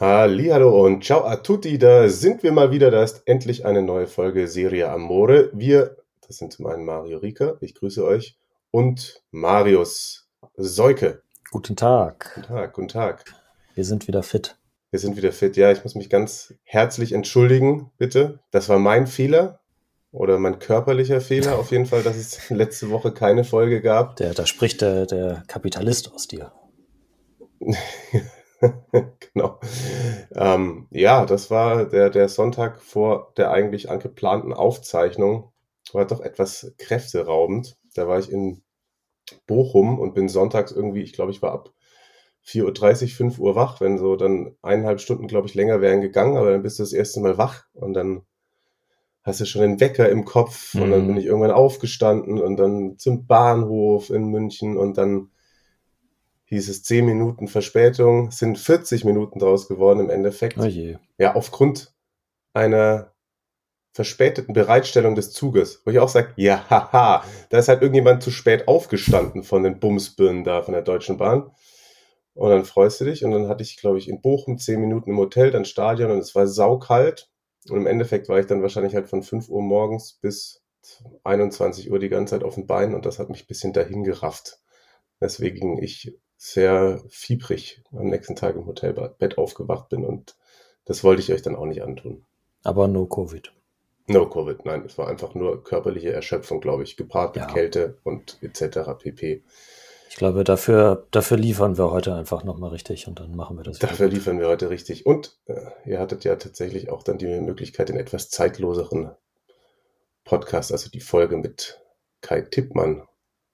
Hallo und ciao a tutti, da sind wir mal wieder, da ist endlich eine neue Folge Serie Amore. Wir, das sind zum einen Mario Rika, ich grüße euch, und Marius Seuke. Guten Tag. Guten Tag, guten Tag. Wir sind wieder fit. Wir sind wieder fit. Ja, ich muss mich ganz herzlich entschuldigen, bitte. Das war mein Fehler oder mein körperlicher Fehler auf jeden Fall, dass es letzte Woche keine Folge gab. Der, da spricht der, der Kapitalist aus dir. genau. Ähm, ja, das war der, der Sonntag vor der eigentlich angeplanten Aufzeichnung. War doch etwas kräfteraubend. Da war ich in Bochum und bin sonntags irgendwie, ich glaube, ich war ab 4.30 Uhr, 5 Uhr wach, wenn so dann eineinhalb Stunden, glaube ich, länger wären gegangen, aber dann bist du das erste Mal wach und dann hast du schon den Wecker im Kopf und dann Mhm. bin ich irgendwann aufgestanden und dann zum Bahnhof in München und dann hieß es 10 Minuten Verspätung, sind 40 Minuten draus geworden im Endeffekt. Oh je. Ja, aufgrund einer verspäteten Bereitstellung des Zuges, wo ich auch sage, ja, haha, da ist halt irgendjemand zu spät aufgestanden von den Bumsbirnen da von der Deutschen Bahn. Und dann freust du dich und dann hatte ich, glaube ich, in Bochum 10 Minuten im Hotel, dann Stadion und es war saukalt. Und im Endeffekt war ich dann wahrscheinlich halt von 5 Uhr morgens bis 21 Uhr die ganze Zeit auf den Beinen und das hat mich ein bisschen dahin gerafft. Deswegen ich sehr fiebrig am nächsten Tag im Hotelbett aufgewacht bin und das wollte ich euch dann auch nicht antun. Aber no Covid. No Covid, nein, es war einfach nur körperliche Erschöpfung, glaube ich, gepaart mit Ja. Kälte und etc. pp. Ich glaube, dafür, dafür liefern wir heute einfach nochmal richtig und dann machen wir das. Dafür liefern wir heute richtig. Und äh, ihr hattet ja tatsächlich auch dann die Möglichkeit, den etwas zeitloseren Podcast, also die Folge mit Kai Tippmann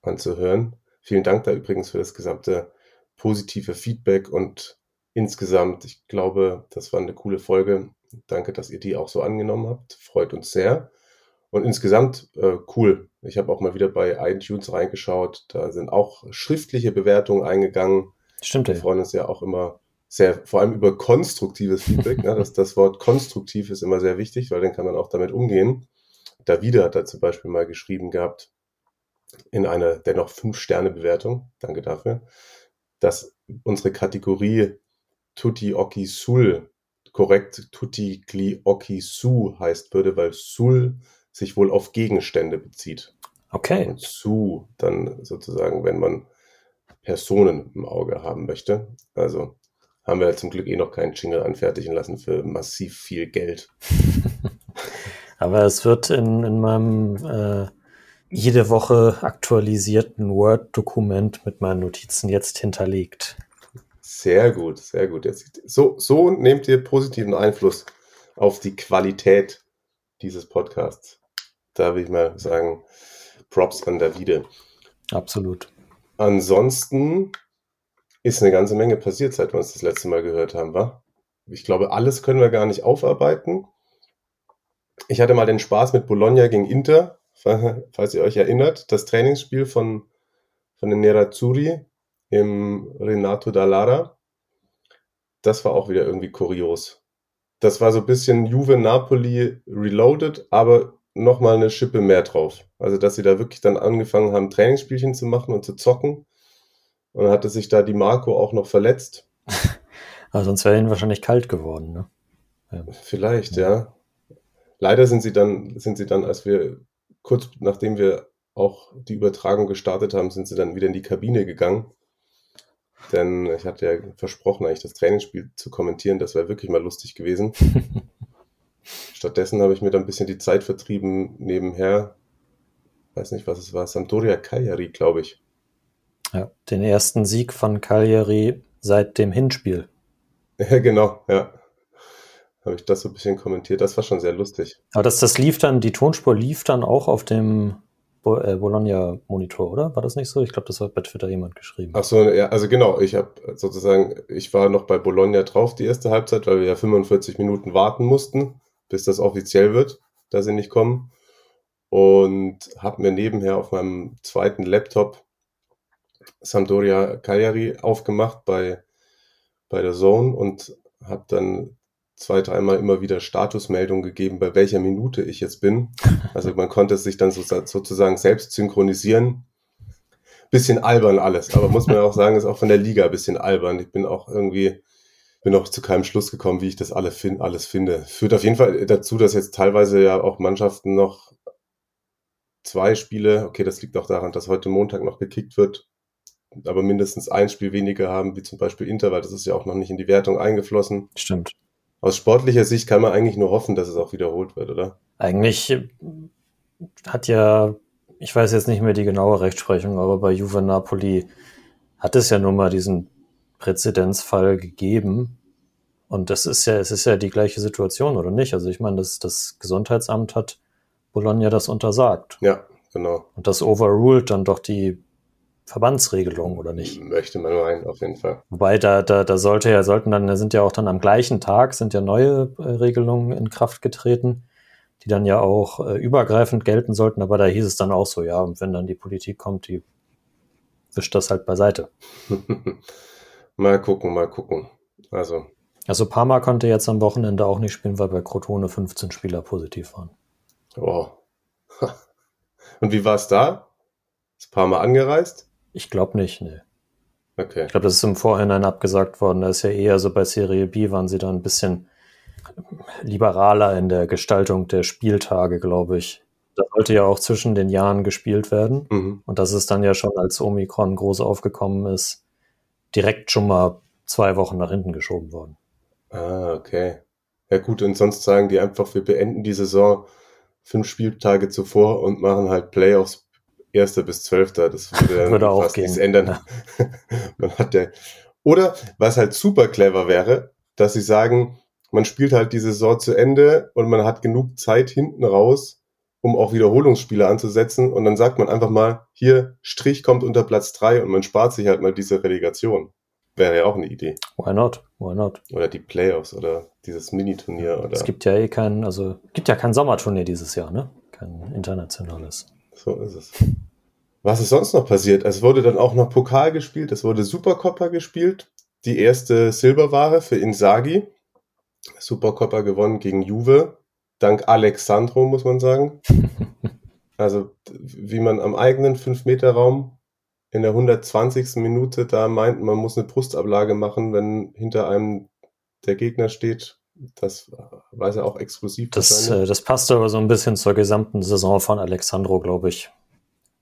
anzuhören. Vielen Dank da übrigens für das gesamte positive Feedback und insgesamt, ich glaube, das war eine coole Folge. Danke, dass ihr die auch so angenommen habt. Freut uns sehr. Und insgesamt äh, cool. Ich habe auch mal wieder bei iTunes reingeschaut. Da sind auch schriftliche Bewertungen eingegangen. Stimmt, Wir freuen uns ja auch immer sehr, vor allem über konstruktives Feedback. ne? das, das Wort konstruktiv ist immer sehr wichtig, weil dann kann man auch damit umgehen. Davide hat da zum Beispiel mal geschrieben gehabt, in einer dennoch Fünf-Sterne-Bewertung, danke dafür, dass unsere Kategorie Tutti Occhi Sul korrekt Tutti Gli Occhi Su heißt würde, weil Sul sich wohl auf Gegenstände bezieht. Okay. Und Su dann sozusagen, wenn man Personen im Auge haben möchte. Also haben wir zum Glück eh noch keinen Jingle anfertigen lassen für massiv viel Geld. Aber es wird in, in meinem äh, jede Woche aktualisierten Word-Dokument mit meinen Notizen jetzt hinterlegt. Sehr gut, sehr gut. Jetzt, so, so nehmt ihr positiven Einfluss auf die Qualität dieses Podcasts. Da will ich mal sagen, Props an Davide. Absolut. Ansonsten ist eine ganze Menge passiert, seit wir uns das letzte Mal gehört haben, wa? Ich glaube, alles können wir gar nicht aufarbeiten. Ich hatte mal den Spaß mit Bologna gegen Inter, falls ihr euch erinnert. Das Trainingsspiel von, von den Nerazzurri im Renato Dallara. Das war auch wieder irgendwie kurios. Das war so ein bisschen Juve Napoli reloaded, aber nochmal eine Schippe mehr drauf. Also, dass sie da wirklich dann angefangen haben, Trainingsspielchen zu machen und zu zocken. Und dann hatte sich da die Marco auch noch verletzt. Aber sonst wäre ihnen wahrscheinlich kalt geworden, ne? Ja. Vielleicht, ja. Leider sind sie dann, sind sie dann, als wir kurz nachdem wir auch die Übertragung gestartet haben, sind sie dann wieder in die Kabine gegangen. Denn ich hatte ja versprochen, eigentlich das Trainingsspiel zu kommentieren. Das wäre wirklich mal lustig gewesen. Stattdessen habe ich mir dann ein bisschen die Zeit vertrieben nebenher. Weiß nicht, was es war. Sampdoria Cagliari, glaube ich. Ja, den ersten Sieg von Cagliari seit dem Hinspiel. Ja, genau, ja. Habe ich das so ein bisschen kommentiert. Das war schon sehr lustig. Aber das, das lief dann, die Tonspur lief dann auch auf dem Bo äh, Bologna-Monitor, oder? War das nicht so? Ich glaube, das hat bei Twitter jemand geschrieben. Ach so, ja, also genau, ich habe sozusagen, ich war noch bei Bologna drauf die erste Halbzeit, weil wir ja 45 Minuten warten mussten, bis das offiziell wird, dass sie nicht kommen. Und habe mir nebenher auf meinem zweiten Laptop Sampdoria Cagliari aufgemacht bei, bei der Zone und habe dann zwei, dreimal immer wieder Statusmeldungen gegeben, bei welcher Minute ich jetzt bin. Also man konnte sich dann so, sozusagen selbst synchronisieren. Bisschen albern alles, aber muss man auch sagen, ist auch von der Liga ein bisschen albern. Ich bin auch irgendwie, bin auch zu keinem Schluss gekommen, wie ich das alle find, alles finde. Führt auf jeden Fall dazu, dass jetzt teilweise ja auch Mannschaften noch zwei Spiele, okay, das liegt auch daran, dass heute Montag noch gekickt wird, aber mindestens ein Spiel weniger haben, wie zum Beispiel Inter, weil das ist ja auch noch nicht in die Wertung eingeflossen. Stimmt. Aus sportlicher Sicht kann man eigentlich nur hoffen, dass es auch wiederholt wird, oder? Eigentlich äh, hat ja, ich weiß jetzt nicht mehr die genaue Rechtsprechung, aber bei Juve Napoli hat es ja nun mal diesen Präzedenzfall gegeben. Und das ist ja, es ist ja die gleiche Situation, oder nicht? Also ich meine, das, das Gesundheitsamt hat Bologna das untersagt. Ja, genau. Und das overruled dann doch die Verbandsregelung, oder nicht? Möchte man meinen, auf jeden Fall. Wobei da, da, da sollte ja, sollten dann, da sind ja auch dann am gleichen Tag sind ja neue äh, Regelungen in Kraft getreten, die dann ja auch äh, übergreifend gelten sollten, aber da hieß es dann auch so, ja, und wenn dann die Politik kommt, die wischt das halt beiseite. mal gucken, mal gucken. Also. Also Parma konnte jetzt am Wochenende auch nicht spielen, weil bei Crotone 15 Spieler positiv waren. Oh. Und wie war es da? Ist Parma angereist? Ich glaube nicht, ne. Okay. Ich glaube, das ist im Vorhinein abgesagt worden. Da ist ja eher so bei Serie B waren sie da ein bisschen liberaler in der Gestaltung der Spieltage, glaube ich. Da sollte ja auch zwischen den Jahren gespielt werden. Mhm. Und das ist dann ja schon, als Omikron groß aufgekommen ist, direkt schon mal zwei Wochen nach hinten geschoben worden. Ah, okay. Ja gut, und sonst sagen die einfach, wir beenden die Saison fünf Spieltage zuvor und machen halt Playoffs Erster bis Zwölfter. Das würde, würde auch fast nichts ändern. Ja. man hat ja, oder was halt super clever wäre, dass sie sagen, man spielt halt die Saison zu Ende und man hat genug Zeit hinten raus, um auch Wiederholungsspiele anzusetzen. Und dann sagt man einfach mal, hier, Strich kommt unter Platz drei und man spart sich halt mal diese Relegation. Wäre ja auch eine Idee. Why not? Why not? Oder die Playoffs oder dieses Mini-Turnier. Oder es gibt ja eh kein, also gibt ja kein Sommerturnier dieses Jahr, ne? Kein internationales. So ist es. Was ist sonst noch passiert? Es wurde dann auch noch Pokal gespielt, es wurde Supercoppa gespielt. Die erste Silberware für Insagi. Supercoppa gewonnen gegen Juve. Dank Alexandro, muss man sagen. Also, wie man am eigenen 5-Meter-Raum in der 120. Minute da meint, man muss eine Brustablage machen, wenn hinter einem der Gegner steht. Das weiß er auch exklusiv. Das, äh, das passt aber so ein bisschen zur gesamten Saison von Alexandro, glaube ich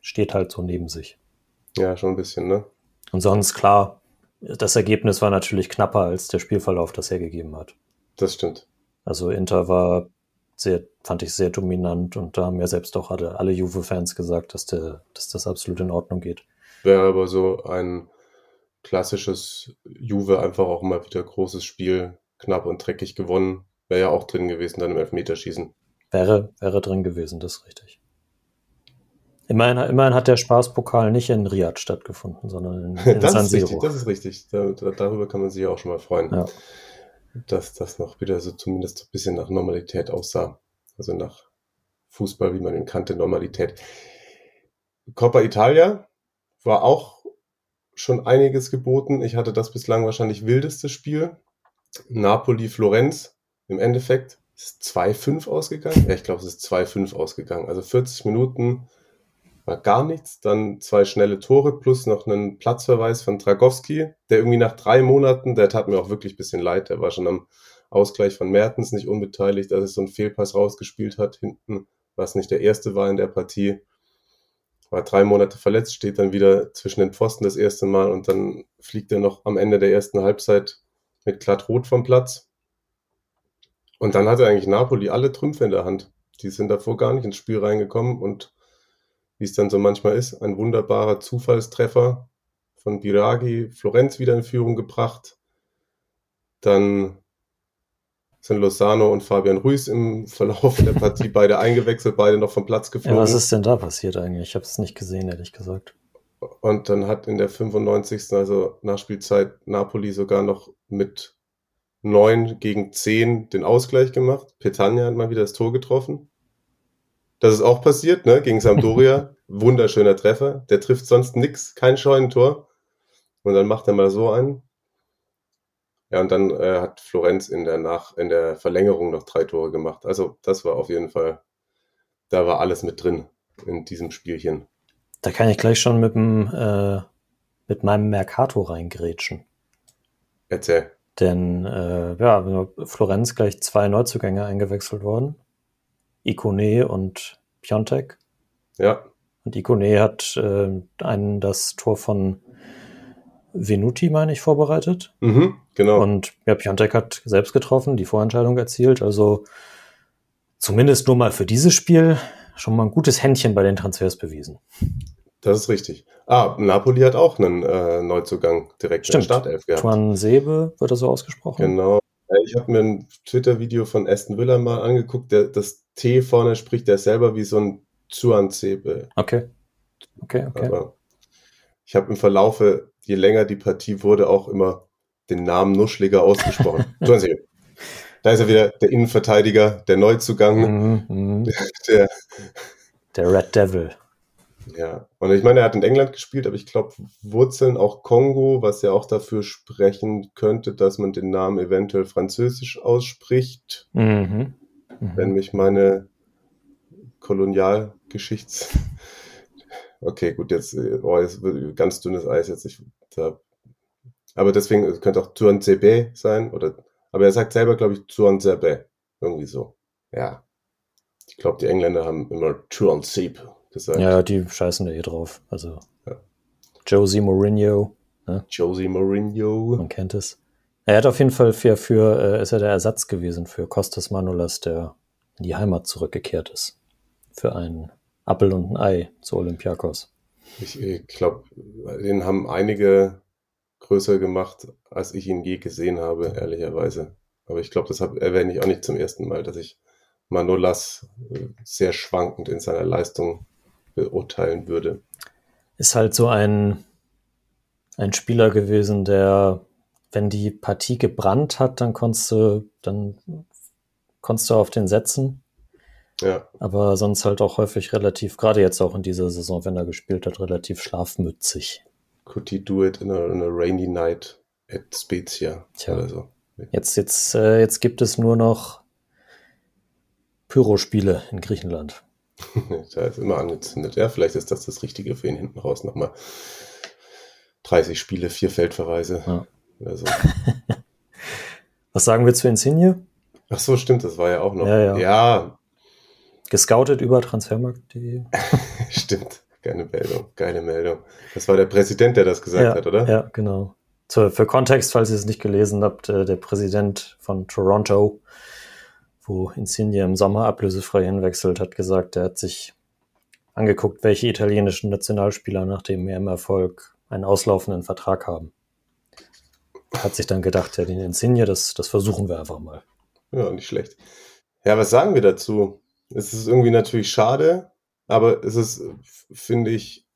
steht halt so neben sich. Ja, schon ein bisschen, ne? Und sonst klar, das Ergebnis war natürlich knapper als der Spielverlauf, das er gegeben hat. Das stimmt. Also Inter war sehr, fand ich sehr dominant und da haben ja selbst auch alle, alle Juve-Fans gesagt, dass, der, dass das absolut in Ordnung geht. Wäre aber so ein klassisches Juve einfach auch mal wieder großes Spiel, knapp und dreckig gewonnen. Wäre ja auch drin gewesen dann im Elfmeterschießen. Wäre, wäre drin gewesen, das ist richtig. Immerhin, immerhin hat der Spaßpokal nicht in Riyadh stattgefunden, sondern in, in das San Siro. Ist richtig, das ist richtig. Da, darüber kann man sich auch schon mal freuen, ja. dass das noch wieder so zumindest so ein bisschen nach Normalität aussah. Also nach Fußball, wie man ihn kannte, Normalität. Coppa Italia war auch schon einiges geboten. Ich hatte das bislang wahrscheinlich wildeste Spiel. Napoli-Florenz im Endeffekt ist 2-5 ausgegangen. Ja, ich glaube, es ist 2-5 ausgegangen. Also 40 Minuten war gar nichts. Dann zwei schnelle Tore plus noch einen Platzverweis von Dragowski, der irgendwie nach drei Monaten, der tat mir auch wirklich ein bisschen leid, der war schon am Ausgleich von Mertens nicht unbeteiligt, dass es so einen Fehlpass rausgespielt hat hinten, was nicht der erste war in der Partie. War drei Monate verletzt, steht dann wieder zwischen den Pfosten das erste Mal und dann fliegt er noch am Ende der ersten Halbzeit mit glatt rot vom Platz. Und dann hatte eigentlich Napoli alle Trümpfe in der Hand. Die sind davor gar nicht ins Spiel reingekommen und wie es dann so manchmal ist, ein wunderbarer Zufallstreffer von Biragi, Florenz wieder in Führung gebracht. Dann sind Lozano und Fabian Ruiz im Verlauf der Partie beide eingewechselt, beide noch vom Platz geflogen. Ja, was ist denn da passiert eigentlich? Ich habe es nicht gesehen, ehrlich gesagt. Und dann hat in der 95. also Nachspielzeit Napoli sogar noch mit 9 gegen 10 den Ausgleich gemacht. Petagna hat mal wieder das Tor getroffen. Das ist auch passiert, ne? Gegen Sampdoria. Wunderschöner Treffer. Der trifft sonst nix, kein Scheunentor. Und dann macht er mal so einen. Ja, und dann äh, hat Florenz in der, Nach in der Verlängerung noch drei Tore gemacht. Also das war auf jeden Fall, da war alles mit drin in diesem Spielchen. Da kann ich gleich schon mit, dem, äh, mit meinem Mercato reingrätschen. Erzähl. Denn äh, ja, Florenz gleich zwei Neuzugänge eingewechselt worden. Ikone und Piontek. Ja. Und Ikone hat äh, einen das Tor von Venuti, meine ich, vorbereitet. Mhm, genau. Und ja, Piontek hat selbst getroffen, die Vorentscheidung erzielt. Also zumindest nur mal für dieses Spiel schon mal ein gutes Händchen bei den Transfers bewiesen. Das ist richtig. Ah, Napoli hat auch einen äh, Neuzugang direkt Stimmt. in der Startelf gehabt. Tuan Sebe, wird das so ausgesprochen? Genau. Ich habe mir ein Twitter-Video von Aston Villa mal angeguckt. Der, das T vorne spricht der selber wie so ein Zuan-Sebe. Okay. Okay, okay. Aber ich habe im Verlaufe, je länger die Partie wurde, auch immer den Namen nuschliger ausgesprochen. Tuan-Sebe. Da ist er wieder der Innenverteidiger, der Neuzugang. Mhm, mhm. Der, Der Red Devil. ja, und ich meine, er hat in England gespielt, aber ich glaube, Wurzeln auch Kongo, was ja auch dafür sprechen könnte, dass man den Namen eventuell französisch ausspricht, Mhm. wenn Mhm. mich meine Kolonialgeschichts... Okay, gut, jetzt, äh, oh, jetzt wird ganz dünnes Eis jetzt. Ich, da, aber deswegen es könnte auch Tuanzebe sein, oder, aber er sagt selber, glaube ich, Tuanzebe. Irgendwie so. Ja. Ich glaube, die Engländer haben immer Tuanzebe gesagt. Ja, die scheißen da eh drauf. Also Ja. Josie Mourinho, Josie Mourinho. man kennt es. Er hat auf jeden Fall für, für äh, ist er der Ersatz gewesen für Kostas Manolas, der in die Heimat zurückgekehrt ist. Für einen Appel und ein Ei zu Olympiakos. Ich, ich glaube, den haben einige größer gemacht, als ich ihn je gesehen habe, ehrlicherweise. Aber ich glaube, das erwähne ich auch nicht zum ersten Mal, dass ich Manolas äh, sehr schwankend in seiner Leistung beurteilen würde. Ist halt so ein, ein Spieler gewesen, der, wenn die Partie gebrannt hat, dann konntest du, dann konntest du auf den setzen. Ja, Aber sonst halt auch häufig relativ, gerade jetzt auch in dieser Saison, wenn er gespielt hat, relativ schlafmützig. Could he do it in a, in a rainy night at Spezia Tja. oder so? Jetzt, jetzt, äh, jetzt gibt es nur noch Pyrospiele in Griechenland. da ist immer angezündet. Ja, vielleicht ist das das Richtige für ihn hinten raus. Nochmal 30 Spiele, vier Feldverweise Ja. oder so. Was sagen wir zu Insigne? Ach so, stimmt, das war ja auch noch. Ja, ja. ja Gescoutet über Transfermarkt.de. Stimmt, geile Meldung, geile Meldung. Das war der Präsident, der das gesagt ja, hat, oder? Ja, genau. Zu, für Kontext, falls ihr es nicht gelesen habt, äh, der Präsident von Toronto, wo Insigne im Sommer ablösefrei hinwechselt, hat gesagt, er hat sich angeguckt, welche italienischen Nationalspieler nach dem EM-Erfolg einen auslaufenden Vertrag haben. Hat sich dann gedacht, ja, den Insigne, das, das versuchen wir einfach mal. Ja, nicht schlecht. Ja, was sagen wir dazu? Es ist irgendwie natürlich schade, aber es ist, finde ich,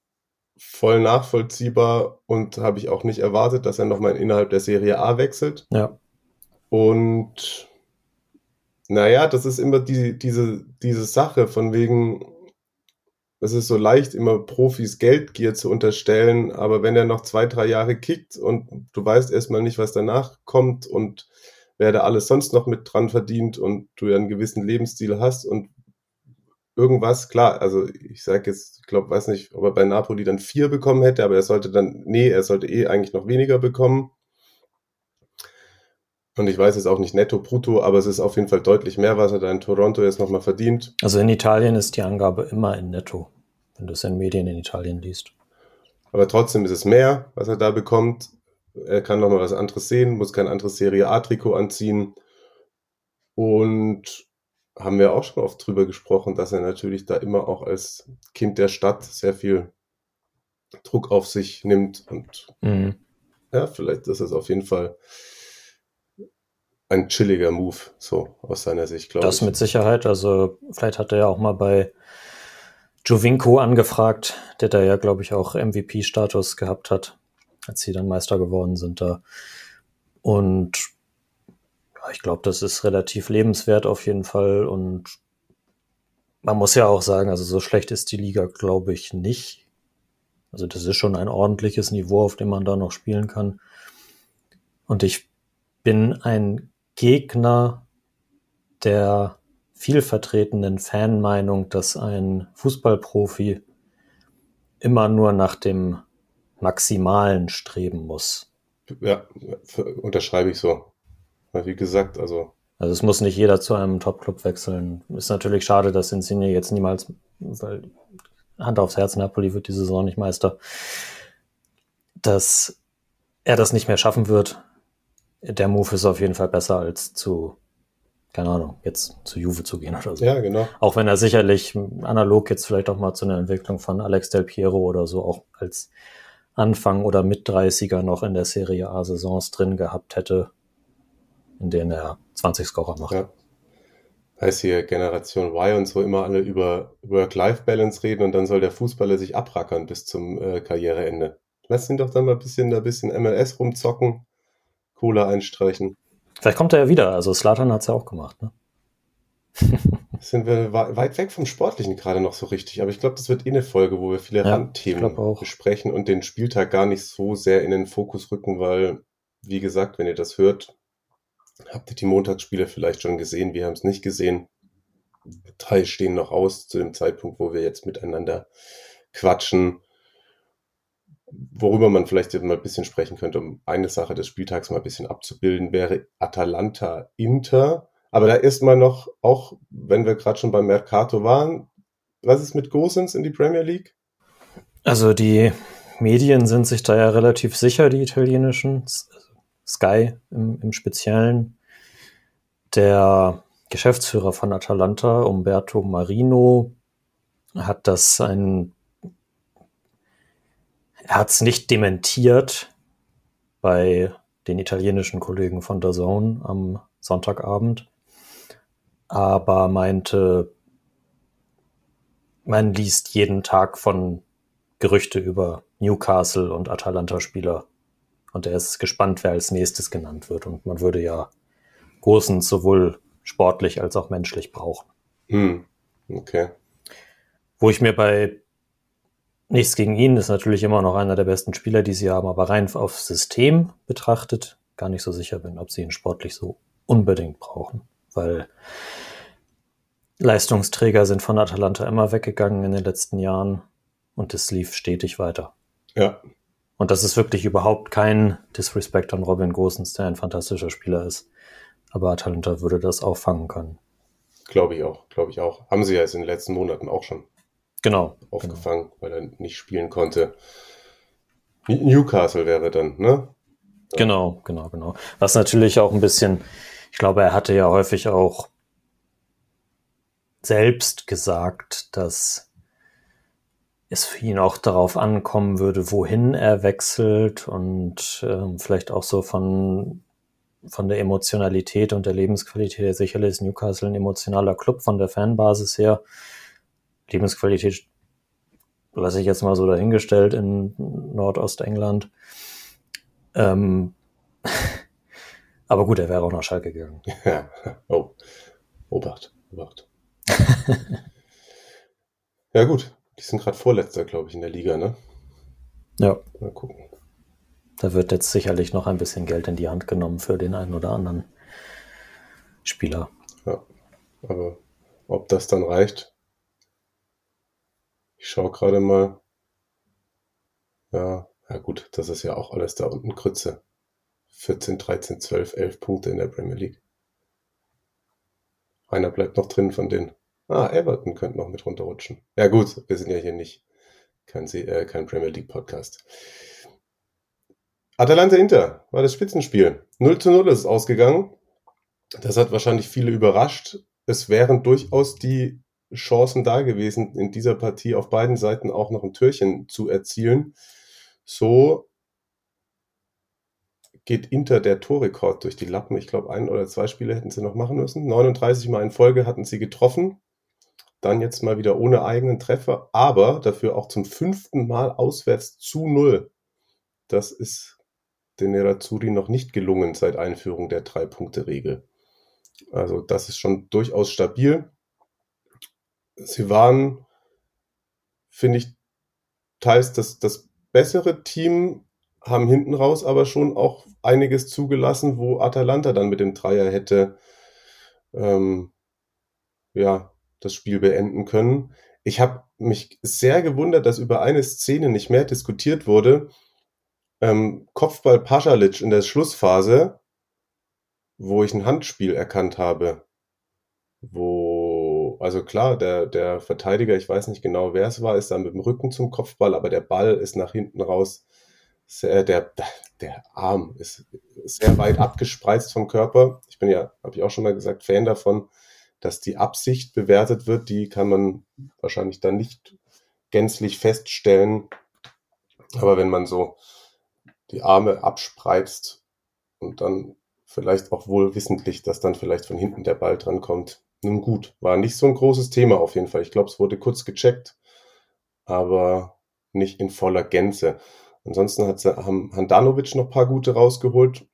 voll nachvollziehbar und habe ich auch nicht erwartet, dass er nochmal innerhalb der Serie A wechselt. Ja, Und naja, das ist immer die, diese, diese Sache von wegen, es ist so leicht, immer Profis Geldgier zu unterstellen, aber wenn er noch zwei, drei Jahre kickt und du weißt erstmal nicht, was danach kommt und wer da alles sonst noch mit dran verdient und du ja einen gewissen Lebensstil hast und irgendwas, klar, also ich sag jetzt, ich glaube, weiß nicht, ob er bei Napoli dann vier bekommen hätte, aber er sollte dann, nee, er sollte eh eigentlich noch weniger bekommen. Und ich weiß jetzt auch nicht netto, brutto, aber es ist auf jeden Fall deutlich mehr, was er da in Toronto jetzt nochmal verdient. also in Italien ist die Angabe immer in Netto, wenn du es in Medien in Italien liest. Aber trotzdem ist es mehr, was er da bekommt. Er kann nochmal was anderes sehen, muss kein anderes Serie A-Trikot anziehen. Und haben wir auch schon oft drüber gesprochen, dass er natürlich da immer auch als Kind der Stadt sehr viel Druck auf sich nimmt. Und Mhm. ja, vielleicht ist es auf jeden Fall ein chilliger Move, so aus seiner Sicht, glaube ich. Das mit Sicherheit. Also vielleicht hat er ja auch mal bei Jovinko angefragt, der da ja, glaube ich, auch MVP-Status gehabt hat, als sie dann Meister geworden sind da. Und ich glaube, das ist relativ lebenswert auf jeden Fall. Und man muss ja auch sagen, also so schlecht ist die Liga, glaube ich, nicht. Also das ist schon ein ordentliches Niveau, auf dem man da noch spielen kann. Und ich bin ein Gegner der viel vertretenen Fanmeinung, dass ein Fußballprofi immer nur nach dem Maximalen streben muss. Ja, unterschreibe ich so. Weil wie gesagt, also. Also es muss nicht jeder zu einem Top-Club wechseln. Ist natürlich schade, dass Insigne jetzt niemals, weil Hand aufs Herz, Napoli wird die Saison nicht Meister, dass er das nicht mehr schaffen wird. Der Move ist auf jeden Fall besser als zu keine Ahnung, jetzt zu Juve zu gehen oder so. Ja, genau. Auch wenn er sicherlich analog jetzt vielleicht auch mal zu einer Entwicklung von Alex Del Piero oder so auch als Anfang oder mit 30er noch in der Serie A Saisons drin gehabt hätte, in denen er 20 Scorer macht. Ja. Heißt hier Generation Y und so immer alle über Work-Life-Balance reden und dann soll der Fußballer sich abrackern bis zum äh, Karriereende. Lass ihn doch dann mal ein bisschen da bisschen MLS rumzocken, Cola einstreichen. Vielleicht kommt er ja wieder. Also Slatan hat es ja auch gemacht. Ne? Sind wir weit weg vom Sportlichen gerade noch so richtig. Aber ich glaube, das wird eh eine Folge, wo wir viele ja, Randthemen besprechen und den Spieltag gar nicht so sehr in den Fokus rücken, weil, wie gesagt, wenn ihr das hört, habt ihr die Montagsspiele vielleicht schon gesehen. Wir haben es nicht gesehen. Drei stehen noch aus zu dem Zeitpunkt, wo wir jetzt miteinander quatschen worüber man vielleicht mal ein bisschen sprechen könnte, um eine Sache des Spieltags mal ein bisschen abzubilden, wäre Atalanta Inter. Aber da ist man noch, auch wenn wir gerade schon beim Mercato waren, was ist mit Gosens in die Premier League? Also die Medien sind sich da ja relativ sicher, die italienischen, Sky im, im Speziellen. Der Geschäftsführer von Atalanta, Umberto Marino, hat das ein er hat es nicht dementiert bei den italienischen Kollegen von der Zone am Sonntagabend, aber meinte, man liest jeden Tag von Gerüchte über Newcastle und Atalanta-Spieler. Und er ist gespannt, wer als nächstes genannt wird. Und man würde ja Gosens sowohl sportlich als auch menschlich brauchen. Hm. Okay. Wo ich mir bei Nichts gegen ihn, ist natürlich immer noch einer der besten Spieler, die sie haben, aber rein auf System betrachtet gar nicht so sicher bin, ob sie ihn sportlich so unbedingt brauchen, weil Leistungsträger sind von Atalanta immer weggegangen in den letzten Jahren und es lief stetig weiter. Ja. Und das ist wirklich überhaupt kein Disrespect an Robin Gosens, der ein fantastischer Spieler ist. Aber Atalanta würde das auffangen können. Glaube ich auch, glaube ich auch. Haben sie ja jetzt in den letzten Monaten auch schon. Genau. Aufgefangen, genau. weil er nicht spielen konnte. Newcastle wäre dann, ne? Genau, genau, genau. Was natürlich auch ein bisschen, ich glaube, er hatte ja häufig auch selbst gesagt, dass es für ihn auch darauf ankommen würde, wohin er wechselt und ähm, vielleicht auch so von, von der Emotionalität und der Lebensqualität. Sicherlich ist Newcastle ein emotionaler Club von der Fanbasis her. Lebensqualität lasse ich jetzt mal so dahingestellt in Nordostengland. Ähm, aber gut, er wäre auch nach Schalke gegangen. Ja, oh, Obacht, Obacht. ja gut, die sind gerade Vorletzter, glaube ich, in der Liga, ne? Ja. Mal gucken. Da wird jetzt sicherlich noch ein bisschen Geld in die Hand genommen für den einen oder anderen Spieler. Ja, aber ob das dann reicht, ich schaue gerade mal. Ja, ja gut, das ist ja auch alles da unten Krütze. 14, 13, 12, 11 Punkte in der Premier League. Einer bleibt noch drin von denen. Ah, Everton könnte noch mit runterrutschen. Ja gut, wir sind ja hier nicht kein, äh, kein Premier League Podcast. Atalanta Inter war das Spitzenspiel. 0 zu 0 ist es ausgegangen. Das hat wahrscheinlich viele überrascht. Es wären durchaus die Chancen da gewesen, in dieser Partie auf beiden Seiten auch noch ein Türchen zu erzielen. So geht Inter der Torrekord durch die Lappen. Ich glaube, ein oder zwei Spiele hätten sie noch machen müssen. 39 Mal in Folge hatten sie getroffen. Dann jetzt mal wieder ohne eigenen Treffer, aber dafür auch zum fünften Mal auswärts zu null. Das ist den Nerazzurri noch nicht gelungen seit Einführung der Drei-Punkte-Regel. Also das ist schon durchaus stabil. Sie waren, finde ich, teils das, das bessere Team, haben hinten raus aber schon auch einiges zugelassen, wo Atalanta dann mit dem Dreier hätte ähm, ja, das Spiel beenden können. Ich habe mich sehr gewundert, dass über eine Szene nicht mehr diskutiert wurde. Ähm, Kopfball Paschalic in der Schlussphase, wo ich ein Handspiel erkannt habe. Wo, also klar, der, der Verteidiger, ich weiß nicht genau, wer es war, ist dann mit dem Rücken zum Kopfball, aber der Ball ist nach hinten raus. Sehr, der, der Arm ist sehr weit abgespreizt vom Körper. Ich bin ja, habe ich auch schon mal gesagt, Fan davon, dass die Absicht bewertet wird. Die kann man wahrscheinlich dann nicht gänzlich feststellen. Aber wenn man so die Arme abspreizt und dann vielleicht auch wohl wissentlich, dass dann vielleicht von hinten der Ball dran kommt. Nun gut, war nicht so ein großes Thema auf jeden Fall. Ich glaube, es wurde kurz gecheckt, aber nicht in voller Gänze. Ansonsten hat haben Handanovic noch paar gute rausgeholt.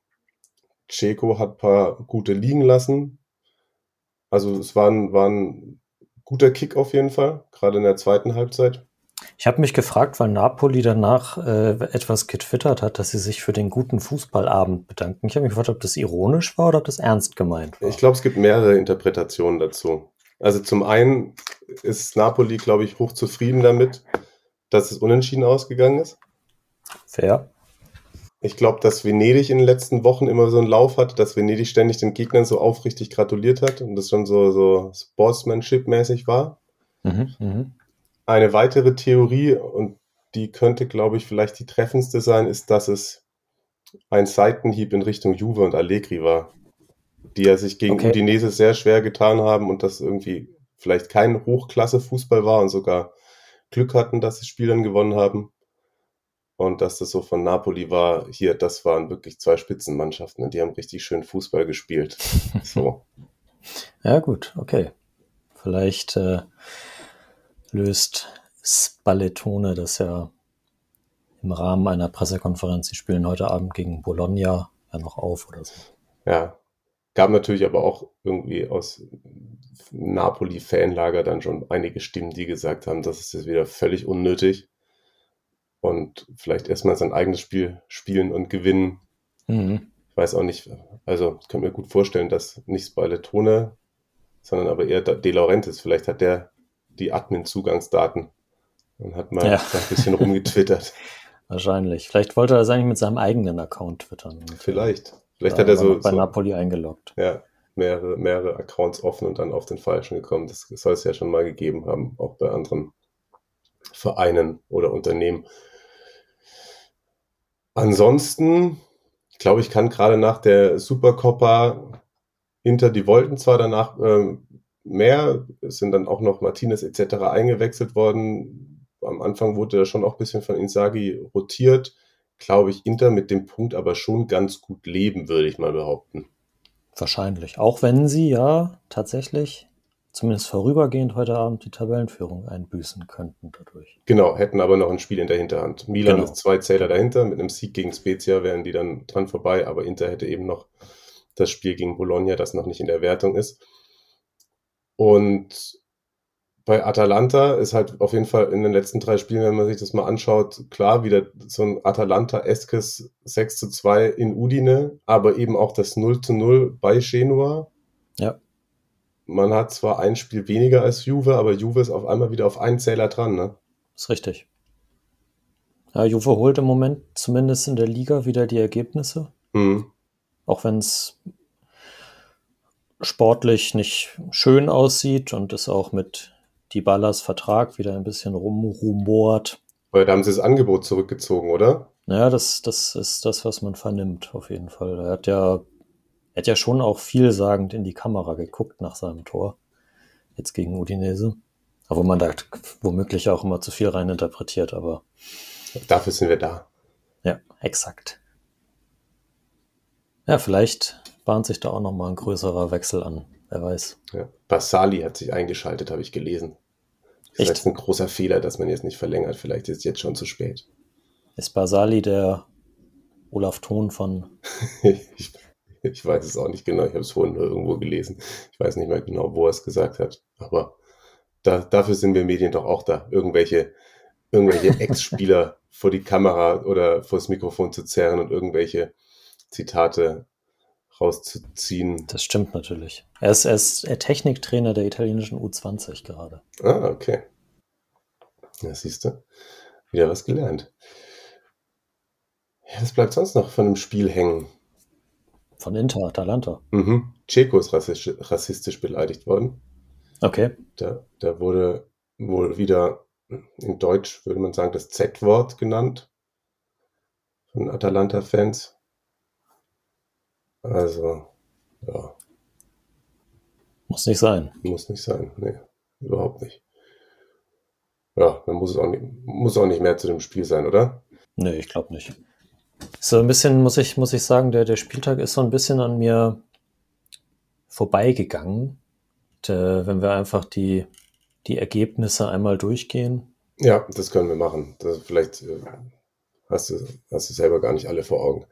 Ceko hat paar gute liegen lassen. Also es war ein, war ein guter Kick auf jeden Fall, gerade in der zweiten Halbzeit. Ich habe mich gefragt, weil Napoli danach äh, etwas getwittert hat, dass sie sich für den guten Fußballabend bedanken. Ich habe mich gefragt, ob das ironisch war oder ob das ernst gemeint war. Ich glaube, es gibt mehrere Interpretationen dazu. Also zum einen ist Napoli, glaube ich, hochzufrieden damit, dass es unentschieden ausgegangen ist. Fair. Ich glaube, dass Venedig in den letzten Wochen immer so einen Lauf hat, dass Venedig ständig den Gegnern so aufrichtig gratuliert hat und das schon so, so Sportsmanship-mäßig war. Mhm, mh. Eine weitere Theorie, und die könnte, glaube ich, vielleicht die treffendste sein, ist, dass es ein Seitenhieb in Richtung Juve und Allegri war, die ja sich gegen okay. Udinese sehr schwer getan haben und das irgendwie vielleicht kein Hochklasse-Fußball war und sogar Glück hatten, dass sie Spiel dann gewonnen haben. Und dass das so von Napoli war, hier, das waren wirklich zwei Spitzenmannschaften und die haben richtig schön Fußball gespielt. So. ja, gut, okay. Vielleicht äh, löst Spallettone das ja im Rahmen einer Pressekonferenz. Sie spielen heute Abend gegen Bologna ja noch auf oder so. Ja, gab natürlich aber auch irgendwie aus Napoli-Fanlager dann schon einige Stimmen, die gesagt haben, das ist jetzt wieder völlig unnötig und vielleicht erstmal sein eigenes Spiel spielen und gewinnen. Mhm. Ich weiß auch nicht, also ich kann mir gut vorstellen, dass nicht Spallettone, sondern aber eher De Laurentiis, vielleicht hat der die Admin-Zugangsdaten und hat mal ja. ein bisschen rumgetwittert. Wahrscheinlich. Vielleicht wollte er das eigentlich mit seinem eigenen Account twittern. Vielleicht. Vielleicht hat er so bei so, Napoli eingeloggt. Ja, mehrere, mehrere Accounts offen und dann auf den falschen gekommen. Das soll es ja schon mal gegeben haben, auch bei anderen Vereinen oder Unternehmen. Ansonsten, glaube ich, kann gerade nach der Supercoppa Inter, die wollten zwar danach ähm, mehr. Es sind dann auch noch Martinez etc. eingewechselt worden. Am Anfang wurde da schon auch ein bisschen von Insagi rotiert. Glaube ich, Inter mit dem Punkt aber schon ganz gut leben, würde ich mal behaupten. Wahrscheinlich. Auch wenn sie ja tatsächlich zumindest vorübergehend heute Abend die Tabellenführung einbüßen könnten dadurch. Genau, hätten aber noch ein Spiel in der Hinterhand. Milan genau. ist zwei Zähler dahinter. Mit einem Sieg gegen Spezia wären die dann dran vorbei, aber Inter hätte eben noch das Spiel gegen Bologna, das noch nicht in der Wertung ist. Und bei Atalanta ist halt auf jeden Fall in den letzten drei Spielen, wenn man sich das mal anschaut, klar, wieder so ein Atalanta-eskes 6 zu 2 in Udine, aber eben auch das 0 zu 0 bei Genua. Ja. Man hat zwar ein Spiel weniger als Juve, aber Juve ist auf einmal wieder auf einen Zähler dran, ne? Ist richtig. Ja, Juve holt im Moment zumindest in der Liga wieder die Ergebnisse. Mhm. Auch wenn es sportlich nicht schön aussieht und es auch mit Dybalas Vertrag wieder ein bisschen rumrumort. Weil da haben sie das Angebot zurückgezogen, oder? Ja, das, das ist das, was man vernimmt, auf jeden Fall. Er hat ja, er hat ja schon auch vielsagend in die Kamera geguckt nach seinem Tor. Jetzt gegen Udinese. Aber man da womöglich auch immer zu viel reininterpretiert, aber. Dafür sind wir da. Ja, exakt. Ja, vielleicht bahnt sich da auch nochmal ein größerer Wechsel an. Wer weiß. Ja. Basali hat sich eingeschaltet, habe ich gelesen. Das ist Echt? jetzt ein großer Fehler, dass man jetzt nicht verlängert. Vielleicht ist es jetzt schon zu spät. Ist Basali der Olaf Thon von. ich, weiß es auch nicht genau. Ich habe es vorhin nur irgendwo gelesen. Ich weiß nicht mehr genau, wo er es gesagt hat. Aber da, dafür sind wir Medien doch auch da. Irgendwelche, irgendwelche Ex-Spieler vor die Kamera oder vor das Mikrofon zu zerren und irgendwelche Zitate rauszuziehen. Das stimmt natürlich. Er ist, er ist Techniktrainer der italienischen U20 gerade. Ah, okay. Ja, siehst du. Wieder was gelernt. Ja, was bleibt sonst noch von dem Spiel hängen? Von Inter, Atalanta. Mhm. Ceco ist rassistisch, rassistisch beleidigt worden. Okay. Da, da wurde wohl wieder in Deutsch, würde man sagen, das Z-Wort genannt von Atalanta-Fans. Also, ja, Muss nicht sein. muss nicht sein. Nee, überhaupt nicht. Ja, dann muss es auch nicht, muss auch nicht mehr zu dem Spiel sein, oder? Nee, ich glaube nicht. So ein bisschen, muss ich, muss ich sagen, der, der Spieltag ist so ein bisschen an mir vorbeigegangen. Äh, wenn wir einfach die, die Ergebnisse einmal durchgehen. Ja, das können wir machen. Das, vielleicht äh, hast du, hast du selber gar nicht alle vor Augen.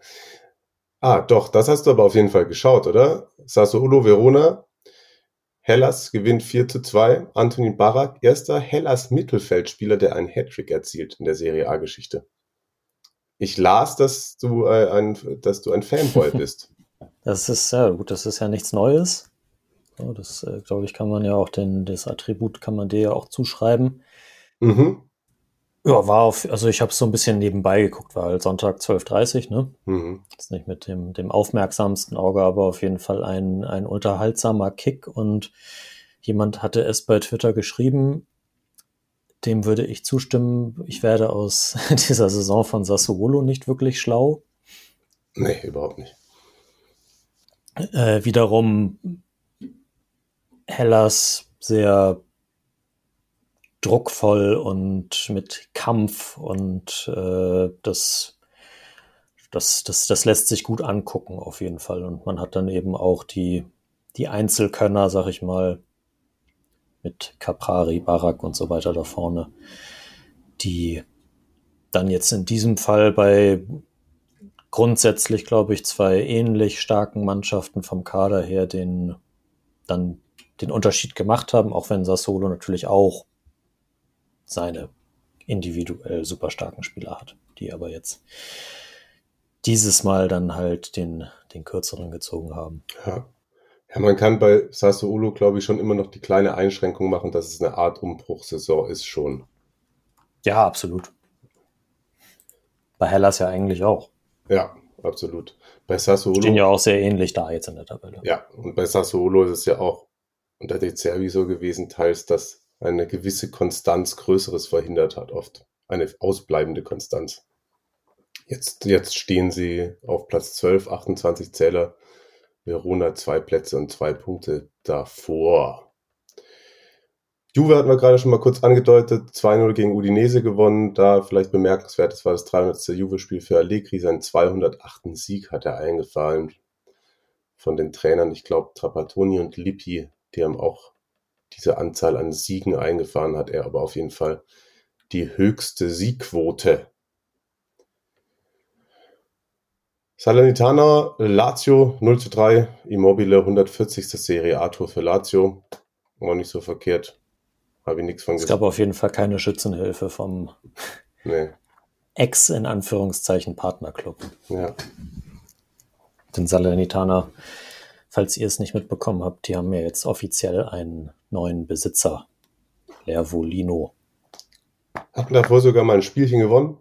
Ah, doch, das hast du aber auf jeden Fall geschaut, oder? Sassuolo Verona, Hellas gewinnt 4 zu 2. Antonin Barak, erster Hellas Mittelfeldspieler, der einen Hattrick erzielt in der Serie A-Geschichte. Ich las, dass du, äh, ein, dass du ein Fanboy bist. Das ist, ja gut, das ist ja nichts Neues. Das, äh, glaube ich, kann man ja auch den, das Attribut kann man dir ja auch zuschreiben. mhm. Ja, war auf, also ich habe es so ein bisschen nebenbei geguckt, war halt Sonntag 12.30 ne? Mhm. Jetzt nicht mit dem, dem aufmerksamsten Auge, aber auf jeden Fall ein, ein unterhaltsamer Kick und jemand hatte es bei Twitter geschrieben, dem würde ich zustimmen, ich werde aus dieser Saison von Sassuolo nicht wirklich schlau. Nee, überhaupt nicht. Äh, wiederum Hellas sehr druckvoll und mit Kampf und äh, das, das, das, das lässt sich gut angucken auf jeden Fall. Und man hat dann eben auch die, die Einzelkönner, sag ich mal, mit Caprari, Barak und so weiter da vorne, die dann jetzt in diesem Fall bei grundsätzlich, glaube ich, zwei ähnlich starken Mannschaften vom Kader her den dann den Unterschied gemacht haben, auch wenn Sassolo natürlich auch seine individuell super starken Spieler hat, die aber jetzt dieses Mal dann halt den, den kürzeren gezogen haben. Ja. Ja, man kann bei Sassuolo, glaube ich, schon immer noch die kleine Einschränkung machen, dass es eine Art Umbruchssaison ist schon. Ja, absolut. Bei Hellas ja eigentlich auch. Ja, absolut. Bei Sassuolo. Stehen ja auch sehr ähnlich da jetzt in der Tabelle. Ja, und bei Sassuolo ist es ja auch unter De Zerbi so gewesen, teils, dass eine gewisse Konstanz Größeres verhindert hat, oft. Eine ausbleibende Konstanz. Jetzt, jetzt stehen sie auf Platz 12, 28 Zähler. Verona zwei Plätze und zwei Punkte davor. Juve hatten wir gerade schon mal kurz angedeutet, 2-0 gegen Udinese gewonnen. Da vielleicht bemerkenswert, das war das 300. Juve-Spiel für Allegri. Seinen 208. Sieg hat er eingefahren von den Trainern. Ich glaube, Trapattoni und Lippi, die haben auch diese Anzahl an Siegen eingefahren, hat er aber auf jeden Fall die höchste Siegquote. Salernitana, Lazio 0 zu 3, Immobile 140. Serie A-Tor für Lazio. War nicht so verkehrt. Habe ich nichts von Es gab auf jeden Fall keine Schützenhilfe vom Nee, Ex in Anführungszeichen Partnerclub. ja. Den Salernitaner, falls ihr es nicht mitbekommen habt, die haben ja jetzt offiziell einen neuen Besitzer. Lervolino. Hatten davor sogar mal ein Spielchen gewonnen.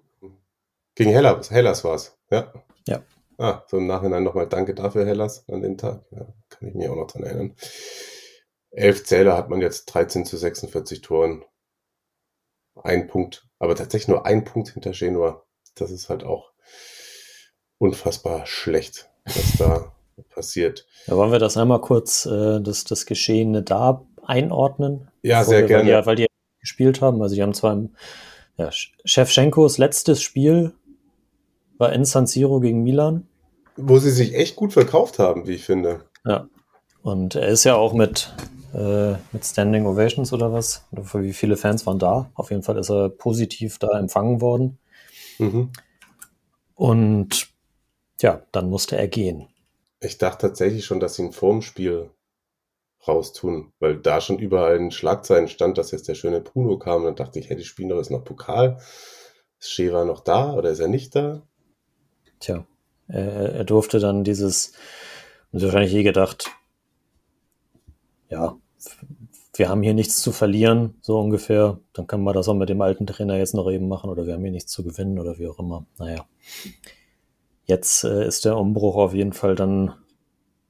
Gegen Hellas, Hellas war es. Ja. Ja. Ah, so im Nachhinein nochmal Danke dafür, Hellas, an den Tag. Ja, kann ich mich auch noch dran erinnern. Elf Zähler hat man jetzt 13 zu 46 Toren. Ein Punkt, aber tatsächlich nur ein Punkt hinter Genua. Das ist halt auch unfassbar schlecht, was da passiert. Ja, wollen wir das einmal kurz, äh, das, das Geschehene da einordnen? Ja, sehr wir, gerne. Weil die, ja- weil die gespielt haben. Also die haben zwar im, ja, Shevchenkos letztes Spiel war in San Siro gegen Milan. Wo sie sich echt gut verkauft haben, wie ich finde. Ja. Und er ist ja auch mit, äh, mit Standing Ovations oder was? Oder für wie viele Fans waren da? Auf jeden Fall ist er positiv da empfangen worden. Mhm. Und ja, dann musste er gehen. Ich dachte tatsächlich schon, dass sie ihn vorm Spiel raustun, weil da schon überall in Schlagzeilen stand, dass jetzt der schöne Bruno kam. Und dann dachte ich, hey, die spielen doch jetzt noch Pokal. Ist Sheva noch da oder ist er nicht da? Tja, er, er durfte dann dieses, haben sie wahrscheinlich je gedacht, ja, wir haben hier nichts zu verlieren, so ungefähr. Dann kann man das auch mit dem alten Trainer jetzt noch eben machen oder wir haben hier nichts zu gewinnen oder wie auch immer. Naja. Jetzt äh, ist der Umbruch auf jeden Fall dann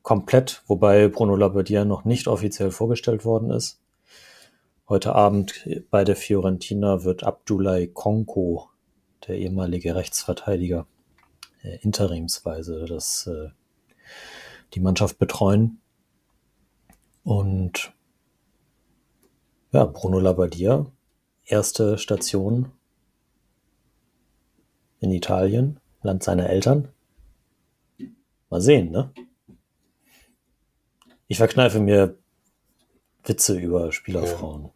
komplett, wobei Bruno Labbadia noch nicht offiziell vorgestellt worden ist. Heute Abend bei der Fiorentina wird Abdoulaye Konko, der ehemalige Rechtsverteidiger, äh, interimsweise das, äh, die Mannschaft betreuen. Und ja, Bruno Labbadia, erste Station in Italien, Land seiner Eltern. Mal sehen, ne? Ich verkneife mir Witze über Spielerfrauen.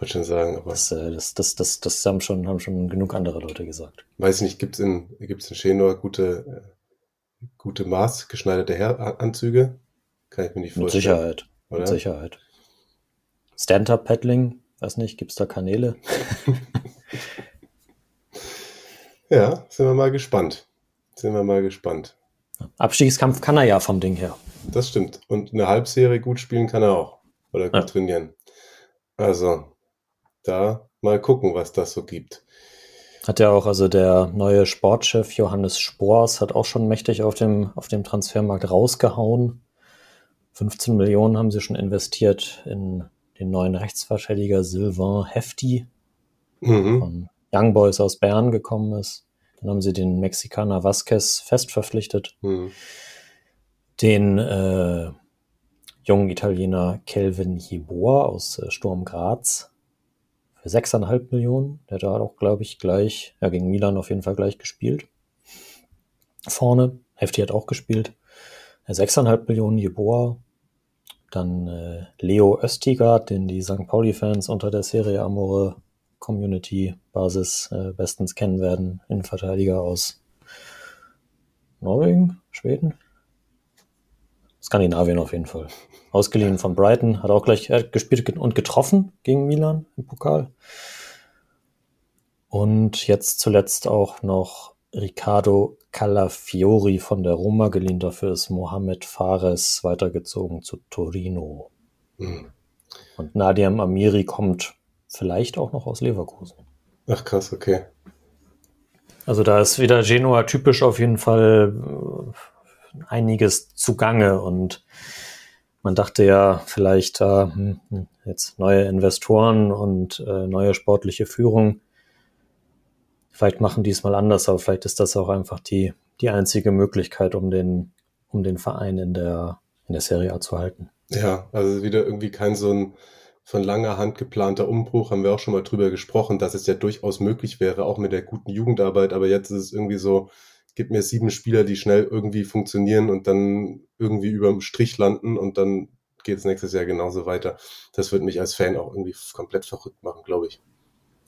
Wollte schon sagen, aber. Das, äh, das, das, das, das haben, schon, haben schon genug andere Leute gesagt. Weiß nicht, gibt es in, gibt's in Schenor gute, äh, gute maßgeschneiderte Anzüge? Kann ich mir nicht vorstellen. Mit Sicherheit. Oder? Mit Sicherheit. Stand-Up-Paddling, weiß nicht, gibt es da Kanäle? ja, sind wir mal gespannt. Sind wir mal gespannt. Abstiegskampf kann er ja vom Ding her. Das stimmt. Und eine Halbserie gut spielen kann er auch. Oder gut ja. trainieren. Also, da mal gucken, was das so gibt. Hat ja auch, also der neue Sportchef Johannes Spors hat auch schon mächtig auf dem, auf dem Transfermarkt rausgehauen. 15 Millionen haben sie schon investiert in den neuen Rechtsverteidiger Sylvain Hefti mhm. von Young Boys aus Bern gekommen ist. Dann haben sie den Mexikaner Vasquez fest verpflichtet. Mhm. Den äh, jungen Italiener Kelvin Jeboa aus äh, Sturm Graz für 6,5 Millionen. Der hat auch, glaube ich, gleich, ja, gegen Milan auf jeden Fall gleich gespielt. Vorne. Hefti hat auch gespielt. 6,5 Millionen Jeboa. Dann äh, Leo Östigard, den die St. Pauli-Fans unter der Serie Amore Community-Basis äh, bestens kennen werden. Innenverteidiger aus Norwegen, Schweden, Skandinavien auf jeden Fall. Ausgeliehen von Brighton, hat auch gleich äh, gespielt und getroffen gegen Milan im Pokal. Und jetzt zuletzt auch noch Riccardo Calafiori von der Roma geliehen. Dafür ist Mohamed Fares weitergezogen zu Torino. Mhm. Und Nadiam Amiri kommt vielleicht auch noch aus Leverkusen. Ach krass, okay. Also da ist wieder Genua typisch auf jeden Fall äh, einiges zugange. Und man dachte ja vielleicht äh, jetzt neue Investoren und äh, neue sportliche Führung. Vielleicht machen die es mal anders, aber vielleicht ist das auch einfach die, die einzige Möglichkeit, um den, um den Verein in der, in der Serie A zu halten. Ja, also wieder irgendwie kein so ein von langer Hand geplanter Umbruch, haben wir auch schon mal drüber gesprochen, dass es ja durchaus möglich wäre, auch mit der guten Jugendarbeit, aber jetzt ist es irgendwie so, gib mir sieben Spieler, die schnell irgendwie funktionieren und dann irgendwie über dem Strich landen und dann geht es nächstes Jahr genauso weiter. Das wird mich als Fan auch irgendwie komplett verrückt machen, glaube ich.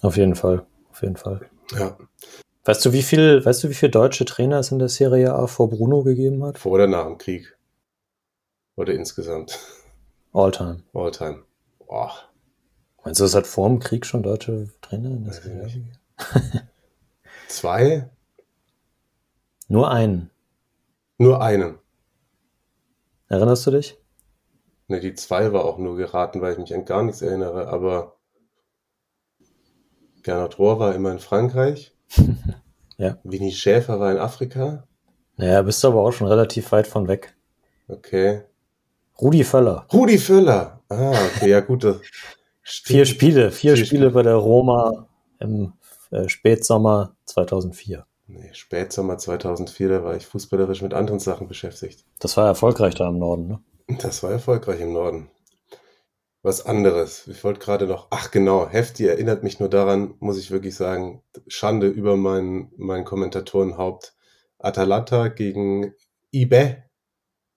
Auf jeden Fall, auf jeden Fall. Ja. Weißt du, wie viel, weißt du, wie viele deutsche Trainer es in der Serie A vor Bruno gegeben hat? Vor oder nach dem Krieg? Oder insgesamt? All-time. All-time. Boah. Meinst du, es hat vor dem Krieg schon deutsche Trainer in der Serie A gegeben? Zwei? Nur einen. Nur einen. Erinnerst du dich? Ne, die zwei war auch nur geraten, weil ich mich an gar nichts erinnere, aber Gernot Rohr war immer in Frankreich. ja. Winnie Schäfer war in Afrika. Naja, bist du aber auch schon relativ weit von weg. Okay. Rudi Völler. Rudi Völler. Ah, okay, ja gut. vier Spiele, vier, vier Spiele, Spiele bei der Roma im äh, Spätsommer 2004. Nee, Spätsommer 2004, da war ich fußballerisch mit anderen Sachen beschäftigt. Das war erfolgreich da im Norden, ne? Das war erfolgreich im Norden was anderes. Ich wollte gerade noch, ach genau, Hefti erinnert mich nur daran, muss ich wirklich sagen, Schande über mein, mein Kommentatorenhaupt. Atalanta gegen Ibe,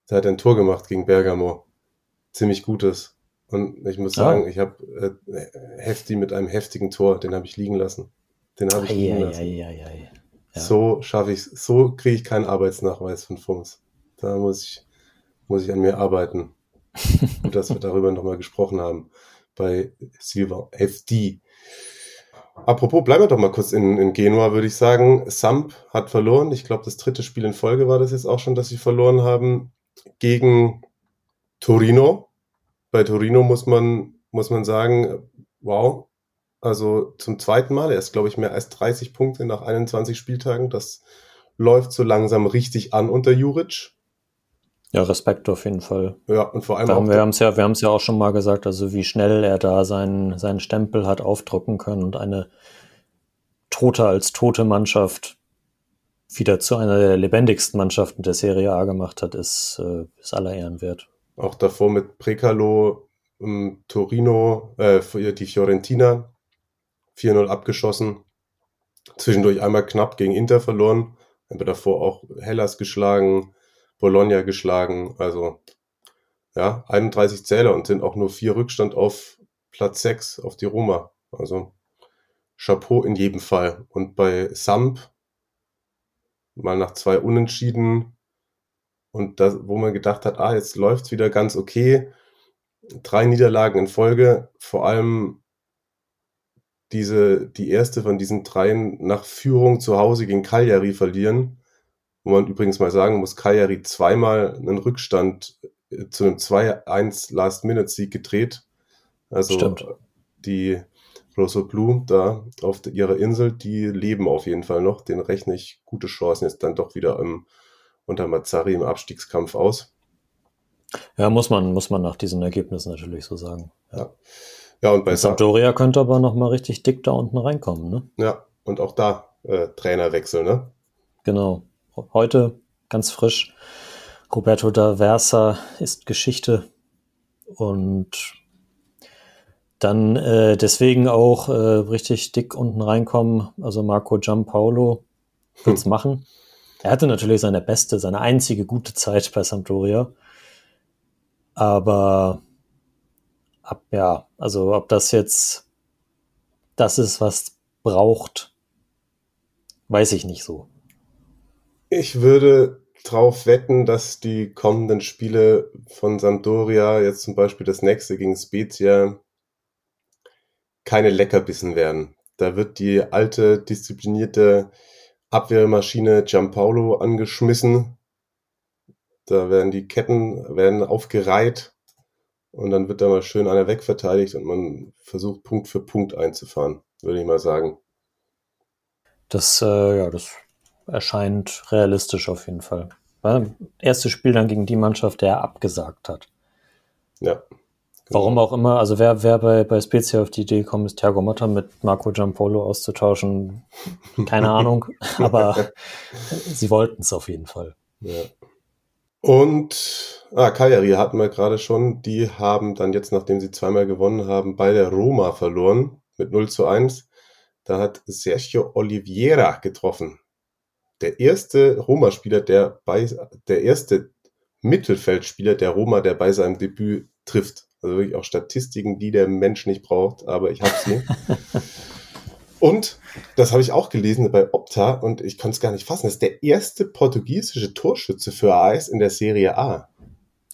der hat ein Tor gemacht gegen Bergamo. Ziemlich gutes. Und ich muss Ah. sagen, ich habe äh, Hefti mit einem heftigen Tor, den habe ich liegen lassen. Den habe ich liegen lassen. Eieieiei. Ja. So schaffe ich so kriege ich keinen Arbeitsnachweis von FUMS. Da muss ich, muss ich an mir arbeiten. Gut, dass wir darüber nochmal gesprochen haben bei Silva FD. Apropos, bleiben wir doch mal kurz in, in Genua, würde ich sagen. Samp hat verloren. Ich glaube, das dritte Spiel in Folge war das jetzt auch schon, dass sie verloren haben gegen Torino. Bei Torino muss man, muss man sagen, wow, also zum zweiten Mal. Er ist, glaube ich, mehr als 30 Punkte nach 21 Spieltagen. Das läuft so langsam richtig an unter Juric. ja, Respekt auf jeden Fall. Ja, und vor allem Wir auch haben wir haben es ja, wir haben es ja auch schon mal gesagt, also wie schnell er da seinen, seinen Stempel hat aufdrucken können und eine tote als tote Mannschaft wieder zu einer der lebendigsten Mannschaften der Serie A gemacht hat, ist, äh, ist aller Ehren wert. auch davor mit Precalo, ähm, Torino, äh, die Fiorentina 4-0 abgeschossen. Zwischendurch einmal knapp gegen Inter verloren. Aber davor auch Hellas geschlagen, Bologna geschlagen. Also ja, 31 Zähler und sind auch nur vier Rückstand auf Platz 6 auf die Roma. Also Chapeau in jedem Fall. Und bei Samp mal nach zwei Unentschieden und das, wo man gedacht hat, ah, jetzt läuft's wieder ganz okay. Drei Niederlagen in Folge, vor allem diese, die erste von diesen dreien nach Führung zu Hause gegen Cagliari verlieren. Wo man übrigens mal sagen muss, Cagliari zweimal einen Rückstand äh, zu einem 2-1 Last-Minute-Sieg gedreht. Also Stimmt. die Rosso Blue da auf der- ihrer Insel, die leben auf jeden Fall noch. Den rechne ich gute Chancen jetzt dann doch wieder im, unter Mazzari im Abstiegskampf aus. Ja, muss man, muss man nach diesen Ergebnissen natürlich so sagen. Ja. Ja, und bei Sa Sampdoria könnte aber noch mal richtig dick da unten reinkommen, ne? ja, und auch da äh, Trainerwechsel, ne? Genau. Heute ganz frisch. Roberto da Versa ist Geschichte und dann äh, deswegen auch äh, richtig dick unten reinkommen. Also Marco Giampaolo wird's machen. Er hatte natürlich seine beste, seine einzige gute Zeit bei Sampdoria. Aber ab, ja, also ob das jetzt das ist, was braucht, weiß ich nicht so. Ich würde drauf wetten, dass die kommenden Spiele von Sampdoria, jetzt zum Beispiel das nächste gegen Spezia, keine Leckerbissen werden. Da wird die alte, disziplinierte Abwehrmaschine Giampaolo angeschmissen. Da werden die Ketten werden aufgereiht und dann wird da mal schön einer wegverteidigt und man versucht Punkt für Punkt einzufahren, würde ich mal sagen. Das, äh, ja, das erscheint realistisch auf jeden Fall. Weil erstes Spiel dann gegen die Mannschaft, der er abgesagt hat. Ja. Warum auch immer, also wer, wer bei, bei Spezia auf die Idee kommt, ist Thiago Motta mit Marco Giampolo auszutauschen, keine Ahnung, aber sie wollten es auf jeden Fall. Ja. Und ah, Cagliari hatten wir gerade schon. Die haben dann jetzt, nachdem sie zweimal gewonnen haben, bei der Roma verloren mit 0 zu 1. Da hat Sergio Oliveira getroffen. Der erste Roma-Spieler, der bei der erste Mittelfeldspieler der Roma, der bei seinem Debüt trifft. Also wirklich auch Statistiken, die der Mensch nicht braucht, aber ich habe sie. Und das habe ich auch gelesen bei Opta und ich konnte es gar nicht fassen. Das ist der erste portugiesische Torschütze für AS in der Serie A.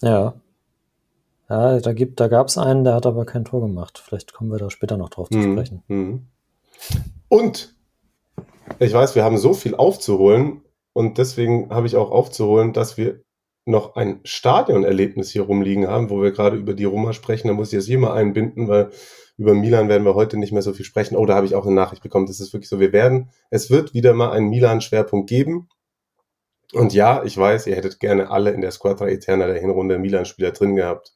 Ja. Ja, da gibt, da gab es einen, der hat aber kein Tor gemacht. Vielleicht kommen wir da später noch drauf zu Mhm. sprechen. Mhm. Und ich weiß, wir haben so viel aufzuholen und deswegen habe ich auch aufzuholen, dass wir noch ein Stadionerlebnis hier rumliegen haben, wo wir gerade über die Roma sprechen. Da muss ich jetzt hier mal einbinden, weil über Milan werden wir heute nicht mehr so viel sprechen. Oh, da habe ich auch eine Nachricht bekommen. Das ist wirklich so. Wir werden, es wird wieder mal einen Milan-Schwerpunkt geben. Und ja, ich weiß, ihr hättet gerne alle in der Squadra Eterna der Hinrunde Milan-Spieler drin gehabt.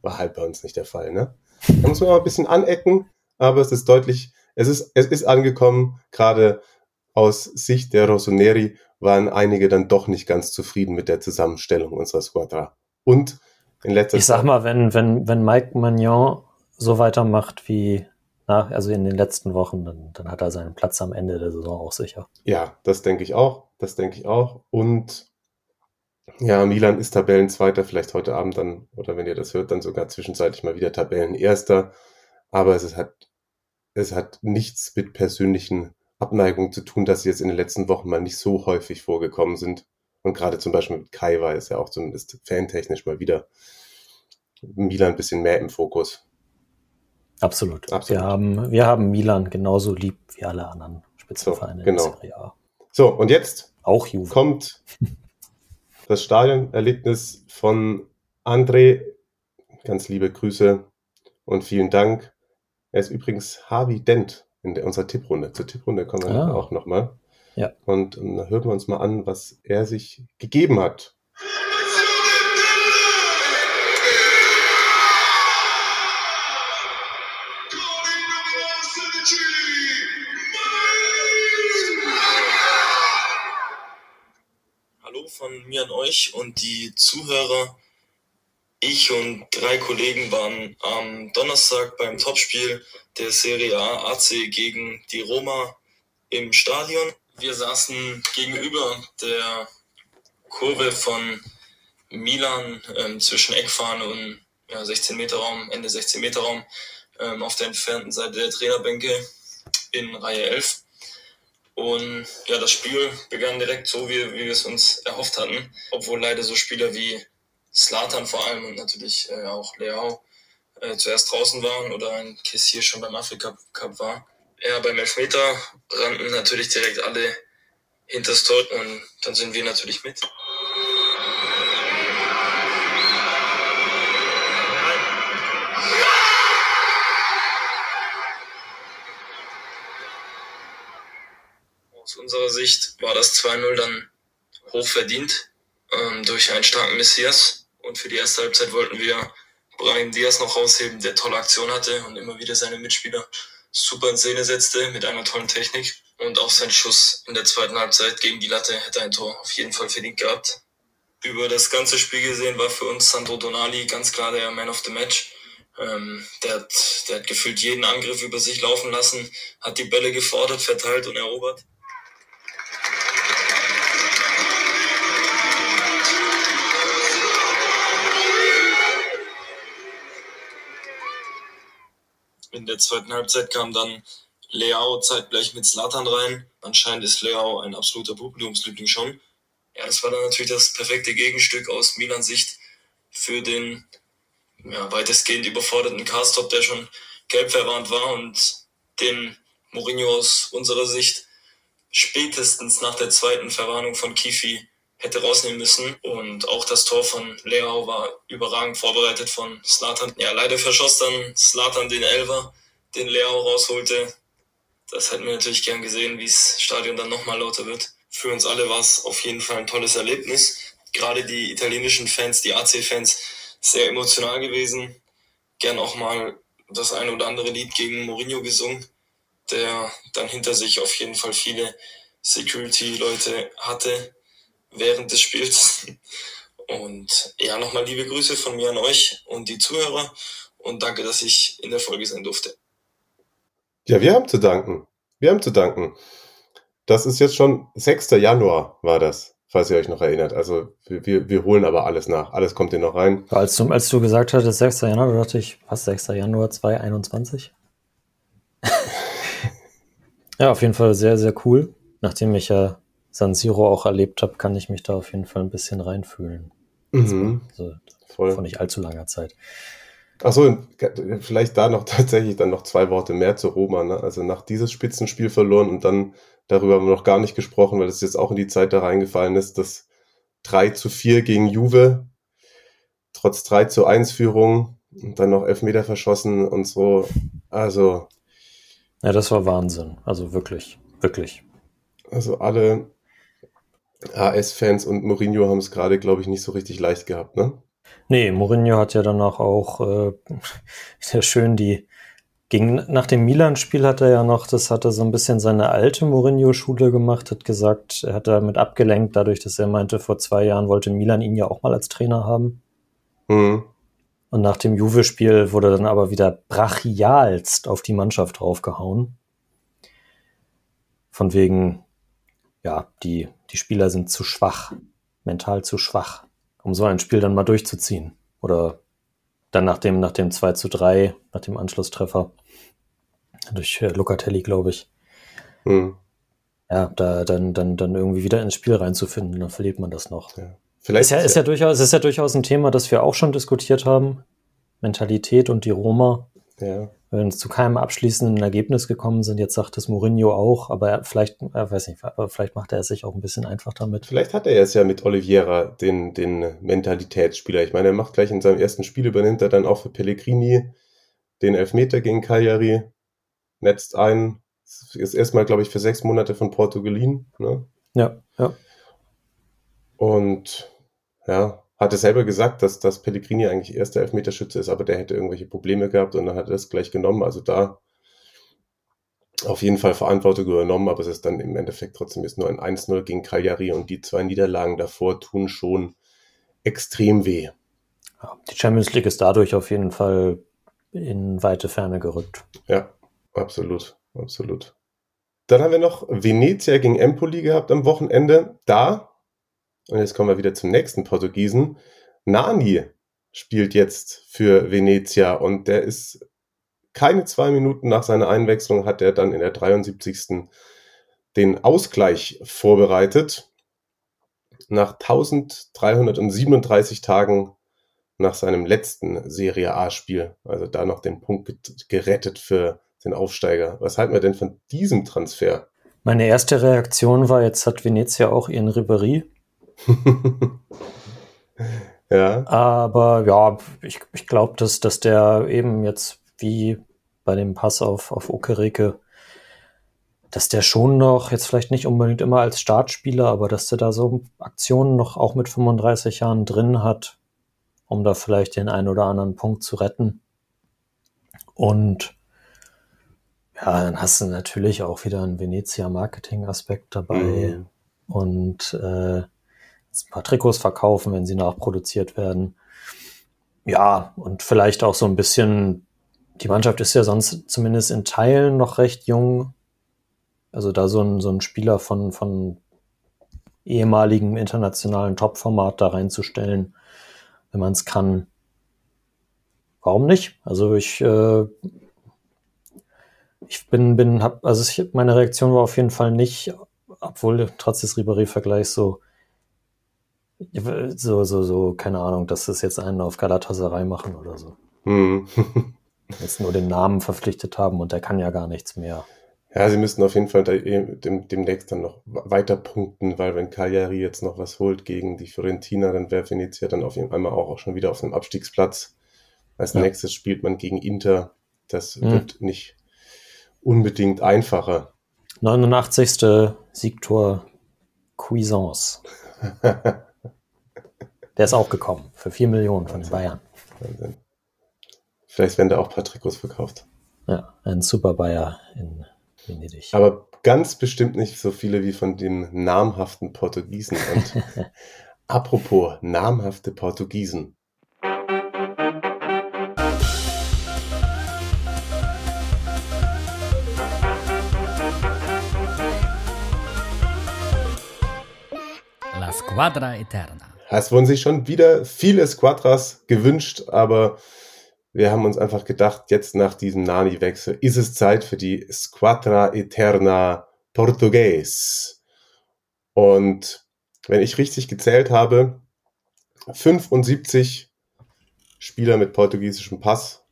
War halt bei uns nicht der Fall, ne? Da muss man mal ein bisschen anecken, aber es ist deutlich, es ist, es ist angekommen, gerade aus Sicht der Rossoneri waren einige dann doch nicht ganz zufrieden mit der Zusammenstellung unserer Squadra. Und in letzter Ich sag mal, wenn, wenn, wenn Mike Magnon so weitermacht wie nach, also in den letzten Wochen, dann, dann hat er seinen Platz am Ende der Saison auch sicher. Ja, das denke ich auch. Das denke ich auch. Und Ja, Milan ist Tabellenzweiter, vielleicht heute Abend dann, oder wenn ihr das hört, dann sogar zwischenzeitlich mal wieder Tabellenerster. Aber es hat, es hat nichts mit persönlichen Abneigungen zu tun, dass sie jetzt in den letzten Wochen mal nicht so häufig vorgekommen sind. Und gerade zum Beispiel mit Kai war es ja auch zumindest fantechnisch mal wieder Milan ein bisschen mehr im Fokus. Absolut. Absolut. Wir, haben, wir haben Milan genauso lieb wie alle anderen Spitzenvereine so, genau. in Serie A. So, und jetzt auch Juve. kommt das Stadionerlebnis von André. Ganz liebe Grüße und vielen Dank. Er ist übrigens Harvey Dent in der, unserer Tipprunde. Zur Tipprunde kommen wir ah. auch nochmal. Ja. Und, und dann hören wir uns mal an, was er sich gegeben hat. Von mir an euch und die Zuhörer. Ich und drei Kollegen waren am Donnerstag beim Topspiel der Serie A AC gegen die Roma im Stadion. Wir saßen gegenüber der Kurve von Milan ähm, zwischen Eckfahne und ja, 16 Meter Raum, Ende 16 Meter Raum ähm, auf der entfernten Seite der Trainerbänke in Reihe 11. Und ja, das Spiel begann direkt so, wie, wie wir es uns erhofft hatten. Obwohl leider so Spieler wie Slatan vor allem und natürlich äh, auch Leao äh, zuerst draußen waren oder ein Kiss schon beim Afrika Cup war. Ja, beim Elfmeter rannten natürlich direkt alle hinters Tor und dann sind wir natürlich mit. Aus unserer Sicht war das 2-0 dann hoch verdient ähm, durch einen starken Messias. Und für die erste Halbzeit wollten wir Brian Diaz noch rausheben, der tolle Aktion hatte und immer wieder seine Mitspieler super in Szene setzte mit einer tollen Technik. Und auch sein Schuss in der zweiten Halbzeit gegen die Latte hätte ein Tor auf jeden Fall verdient gehabt. Über das ganze Spiel gesehen war für uns Sandro Donali ganz klar der Man of the Match. Ähm, der, hat, der hat gefühlt jeden Angriff über sich laufen lassen, hat die Bälle gefordert, verteilt und erobert. In der zweiten Halbzeit kam dann Leao zeitgleich mit Slatan rein. Anscheinend ist Leao ein absoluter Publikumsliebling schon. Ja, das war dann natürlich das perfekte Gegenstück aus Milans Sicht für den ja, weitestgehend überforderten Carstop, der schon gelb verwarnt war und den Mourinho aus unserer Sicht spätestens nach der zweiten Verwarnung von Kifi hätte rausnehmen müssen. Und auch das Tor von Leao war überragend vorbereitet von Slatan. Ja, leider verschoss dann Slatan den Elver, den Leao rausholte. Das hätten wir natürlich gern gesehen, wie das Stadion dann nochmal lauter wird. Für uns alle war es auf jeden Fall ein tolles Erlebnis. Gerade die italienischen Fans, die AC-Fans, sehr emotional gewesen. Gern auch mal das ein oder andere Lied gegen Mourinho gesungen, der dann hinter sich auf jeden Fall viele Security-Leute hatte während des Spiels. Und ja, nochmal liebe Grüße von mir an euch und die Zuhörer und danke, dass ich in der Folge sein durfte. Ja, wir haben zu danken. Wir haben zu danken. Das ist jetzt schon 6. Januar war das, falls ihr euch noch erinnert. Also wir, wir holen aber alles nach. Alles kommt hier noch rein. Als du, als du gesagt hattest 6. Januar, dachte ich, was, 6. Januar 2021? ja, auf jeden Fall sehr, sehr cool. Nachdem ich ja San Siro auch erlebt habe, kann ich mich da auf jeden Fall ein bisschen reinfühlen. Mhm. Also, Voll. Von nicht allzu langer Zeit. Achso, vielleicht da noch tatsächlich dann noch zwei Worte mehr zu Roma. Ne? Also nach dieses Spitzenspiel verloren und dann darüber haben wir noch gar nicht gesprochen, weil es jetzt auch in die Zeit da reingefallen ist, das 3 zu 4 gegen Juve, trotz 3 zu 1 Führung und dann noch Elfmeter verschossen und so. Also. Ja, das war Wahnsinn. Also wirklich, wirklich. Also alle AS-Fans und Mourinho haben es gerade, glaube ich, nicht so richtig leicht gehabt, ne? Nee, Mourinho hat ja danach auch äh, sehr schön die gegen, nach dem Milan-Spiel hat er ja noch, das hat er so ein bisschen seine alte Mourinho-Schule gemacht, hat gesagt, er hat damit abgelenkt, dadurch, dass er meinte, vor zwei Jahren wollte Milan ihn ja auch mal als Trainer haben. Mhm. Und nach dem Juve-Spiel wurde dann aber wieder brachialst auf die Mannschaft draufgehauen. Von wegen, ja, die, die Spieler sind zu schwach. mental zu schwach, um so ein Spiel dann mal durchzuziehen. Oder dann nach dem, nach dem 2 zu 3, nach dem Anschlusstreffer durch äh, Locatelli, glaube ich. Hm. Ja, da dann, dann, dann irgendwie wieder ins Spiel reinzufinden, dann verliert man das noch. Ja. Vielleicht ist ja, ist ja durchaus, ist ja durchaus ein Thema, das wir auch schon diskutiert haben. Mentalität und die Roma. Ja. Wenn es zu keinem abschließenden Ergebnis gekommen sind, jetzt sagt es Mourinho auch, aber er, vielleicht, er weiß nicht, aber vielleicht macht er es sich auch ein bisschen einfach damit. Vielleicht hat er es ja mit Oliveira, den, den Mentalitätsspieler. Ich meine, er macht gleich in seinem ersten Spiel, übernimmt er dann auch für Pellegrini den Elfmeter gegen Cagliari, netzt ein, ist erstmal, glaube ich, für sechs Monate von Porto geliehen. Ne? Ja, ja. Und ja, hatte selber gesagt, dass, dass Pellegrini eigentlich erster Elfmeterschütze ist, aber der hätte irgendwelche Probleme gehabt und dann hat er das gleich genommen. Also da auf jeden Fall Verantwortung übernommen, aber es ist dann im Endeffekt trotzdem ist nur ein 1-0 gegen Cagliari und die zwei Niederlagen davor tun schon extrem weh. die Champions League ist dadurch auf jeden Fall in weite Ferne gerückt. Ja, absolut, absolut. Dann haben wir noch Venezia gegen Empoli gehabt am Wochenende. Da und jetzt kommen wir wieder zum nächsten Portugiesen. Nani spielt jetzt für Venezia und der ist keine zwei Minuten nach seiner Einwechslung hat er dann in der 73. den Ausgleich vorbereitet. Nach 1337 Tagen nach seinem letzten Serie A-Spiel. Also da noch den Punkt gerettet für den Aufsteiger. Was halten wir denn von diesem Transfer? Meine erste Reaktion war, jetzt hat Venezia auch ihren Ribéry ja. Aber ja, ich, ich glaube, dass, dass der eben jetzt wie bei dem Pass auf, auf Okereke, dass der schon noch, jetzt vielleicht nicht unbedingt immer als Startspieler, aber dass der da so Aktionen noch auch mit 35 Jahren drin hat, um da vielleicht den einen oder anderen Punkt zu retten. Und ja, dann hast du natürlich auch wieder einen Venezia-Marketing-Aspekt dabei. Mhm. Und äh, ein paar Trikots verkaufen, wenn sie nachproduziert werden. Ja, und vielleicht auch so ein bisschen, die Mannschaft ist ja sonst zumindest in Teilen noch recht jung. Also da so ein, so ein Spieler von, von ehemaligem internationalen Topformat da reinzustellen, wenn man es kann. Warum nicht? Also ich, äh, ich bin, bin, hab, also ich, meine Reaktion war auf jeden Fall nicht, obwohl trotz des Ribéry-Vergleichs so, so, so, so, keine Ahnung, dass das jetzt einen auf Galatasaray machen oder so. Hm. jetzt nur den Namen verpflichtet haben und der kann ja gar nichts mehr. Ja, sie müssten auf jeden Fall da, dem, demnächst dann noch weiter punkten, weil wenn Cagliari jetzt noch was holt gegen die Fiorentina, dann wäre Venezia dann auf jeden Fall auch, auch schon wieder auf einem Abstiegsplatz. Als ja. nächstes spielt man gegen Inter. Das hm. wird nicht unbedingt einfacher. 89. Siegtor Cuisance. Der ist auch gekommen für 4 Millionen von den Bayern. Wahnsinn. Vielleicht werden da auch ein paar Trikots verkauft. Ja, ein Super Bayer in Venedig. Aber ganz bestimmt nicht so viele wie von den namhaften Portugiesen. Und apropos namhafte Portugiesen. La Squadra Eterna. Es wurden sich schon wieder viele Squadras gewünscht, aber wir haben uns einfach gedacht, jetzt nach diesem Nani-Wechsel ist es Zeit für die Squadra Eterna Portugues. Und wenn ich richtig gezählt habe, 75 Spieler mit portugiesischem Pass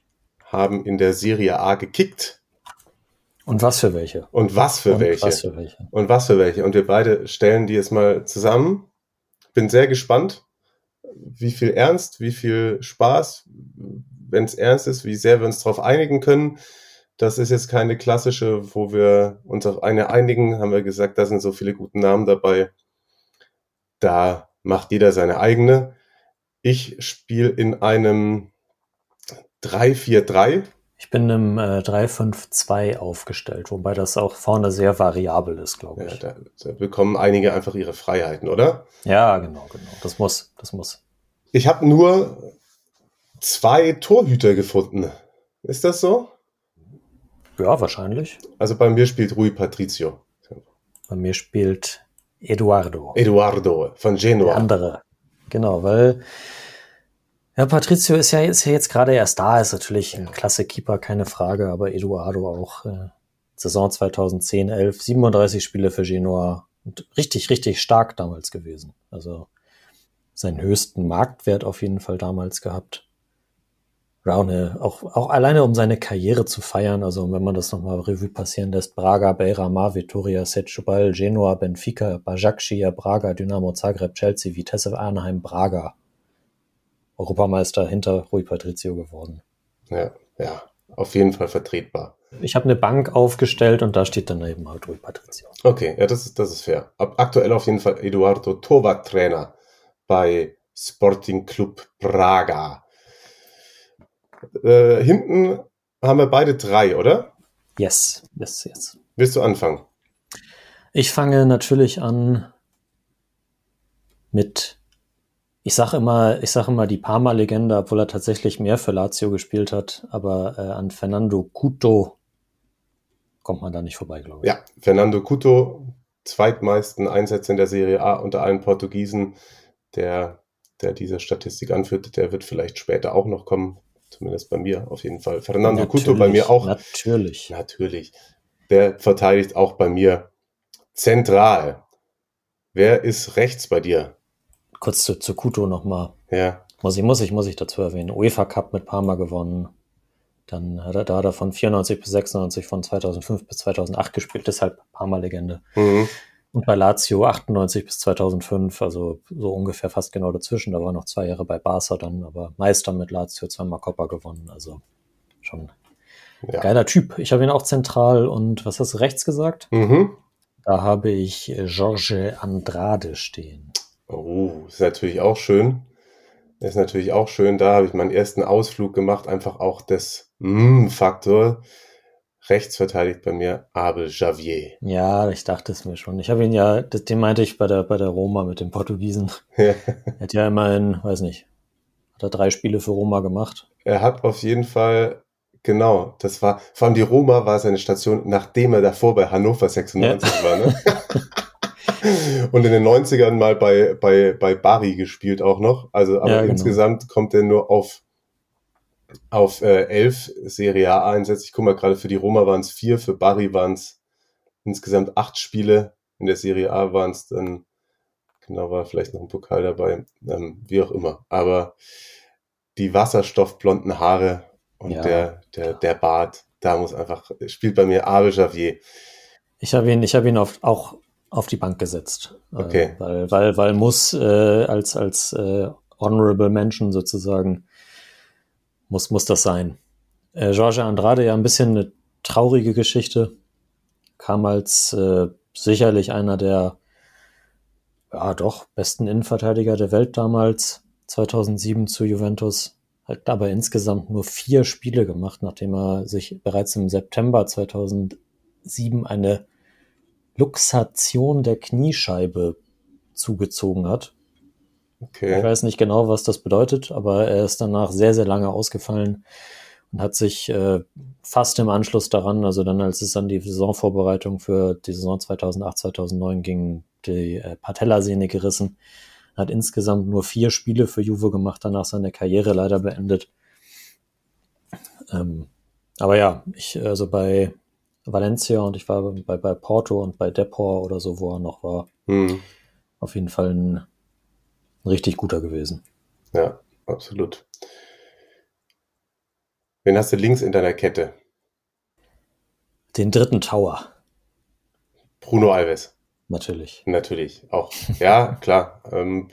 haben in der Serie A gekickt. Und was für welche? Und was für, Und welche? Was für welche? Und was für welche? Und wir beide stellen die jetzt mal zusammen bin sehr gespannt, wie viel Ernst, wie viel Spaß, wenn es ernst ist, wie sehr wir uns darauf einigen können. Das ist jetzt keine klassische, wo wir uns auf eine einigen, haben wir gesagt, da sind so viele gute Namen dabei. Da macht jeder seine eigene. Ich spiele in einem 3-4-3 ich bin im äh, 352 aufgestellt, wobei das auch vorne sehr variabel ist, glaube ich. Ja, da, da, bekommen einige einfach ihre Freiheiten, oder? Ja, genau, genau. Das muss, das muss. Ich habe nur zwei Torhüter gefunden. Ist das so? Ja, wahrscheinlich. Also bei mir spielt Rui Patricio. Bei mir spielt Eduardo. Eduardo von Der Genua. andere. Genau, weil ja, Patricio ist ja, ist ja jetzt gerade erst da, ist natürlich ein klasse Keeper, keine Frage, aber Eduardo auch. Äh, Saison 2010, 11, 37 Spiele für Genoa und richtig, richtig stark damals gewesen. Also seinen höchsten Marktwert auf jeden Fall damals gehabt. Äh, auch, auch alleine um seine Karriere zu feiern, also wenn man das nochmal Revue passieren lässt, Braga, Beirama, Vitoria, Setúbal, Genoa, Benfica, Başakşehir, Braga, Dynamo Zagreb, Chelsea, Vitesse Arnheim, Braga. Europameister hinter Rui Patricio geworden. Ja, ja, auf jeden Fall vertretbar. Ich habe eine Bank aufgestellt und da steht dann eben halt Rui Patricio. Okay, ja, das ist, das ist fair. Ab, aktuell auf jeden Fall Eduardo Torwarttrainer bei Sporting Club Braga. Äh, hinten haben wir beide drei, oder? Yes, yes, yes. Willst du anfangen? Ich fange natürlich an mit, ich sage immer, ich sage immer die Parma-Legende, obwohl er tatsächlich mehr für Lazio gespielt hat, aber äh, an Fernando Couto kommt man da nicht vorbei, glaube ich. Ja, Fernando Couto, zweitmeisten Einsätze in der Serie A unter allen Portugiesen, der, der diese Statistik anführt, der wird vielleicht später auch noch kommen, zumindest bei mir auf jeden Fall. Fernando Couto bei mir auch. Natürlich. Natürlich. Der verteidigt auch bei mir zentral. Wer ist rechts bei dir? Kurz zu, zu Couto nochmal. Ja, Muss ich, muss ich, muss ich dazu erwähnen. UEFA Cup mit Parma gewonnen. Dann hat er da hat er von 94 bis 96, von 2005 bis 2008 gespielt, deshalb Parma-Legende. mhm. Und bei Lazio 98 bis 2005, also so ungefähr fast genau dazwischen. Da war noch zwei Jahre bei Barca dann, aber Meister mit Lazio, zweimal Coppa gewonnen. Also schon Ja. geiler Typ. Ich habe ihn auch zentral und was hast du rechts gesagt? Mhm. Da habe ich Jorge Andrade stehen. Oh, ist natürlich auch schön. Ist natürlich auch schön. Da habe ich meinen ersten Ausflug gemacht, einfach auch des Mm-Faktor. Rechts verteidigt bei mir Abel Javier. Ja, ich dachte es mir schon. Ich habe ihn ja, das, den meinte ich bei der, bei der Roma mit dem Portugiesen. Ja. Er hat ja immerhin, weiß nicht, hat er drei Spiele für Roma gemacht. Er hat auf jeden Fall, genau, das war, vor allem die Roma war seine Station, nachdem er davor bei Hannover 96 war, ne? Und in den 90ern mal bei, bei, bei Bari gespielt auch noch. Also, aber Ja, genau. insgesamt kommt er nur auf, auf äh, elf Serie A Einsätze. Ich guck mal gerade, für die Roma waren es vier, für Bari waren es insgesamt acht Spiele. In der Serie A waren es dann, genau, war vielleicht noch ein Pokal dabei, ähm, wie auch immer. Aber die wasserstoffblonden Haare und Ja, der, der, der Bart, da muss einfach, spielt bei mir Abel Javier. Ich habe ihn, ich habe ihn auf, auch auf die Bank gesetzt. Okay. Äh, weil, weil, weil muss äh, als, als äh, Honorable Mention sozusagen, muss, muss das sein. Äh, Jorge Andrade ja ein bisschen eine traurige Geschichte. Kam als äh, sicherlich einer der ja doch besten Innenverteidiger der Welt damals, 2007 zu Juventus. Hat dabei insgesamt nur vier Spiele gemacht, nachdem er sich bereits im September 2007 eine Luxation der Kniescheibe zugezogen hat. Ich Okay. weiß nicht genau, was das bedeutet, aber er ist danach sehr, sehr lange ausgefallen und hat sich äh, fast im Anschluss daran, also dann, als es an die Saisonvorbereitung für die Saison 2008, 2009 ging, die äh, Patellasehne gerissen. Hat insgesamt nur vier Spiele für Juve gemacht, danach seine Karriere leider beendet. Ähm, aber ja, ich, also bei Valencia und ich war bei, bei Porto und bei Depor oder so, wo er noch war, Hm. auf jeden Fall ein, ein richtig guter gewesen. Ja, absolut. Wen hast du links in deiner Kette? Den dritten Tower, Bruno Alves. natürlich. Natürlich, auch. Ja, klar. Ähm,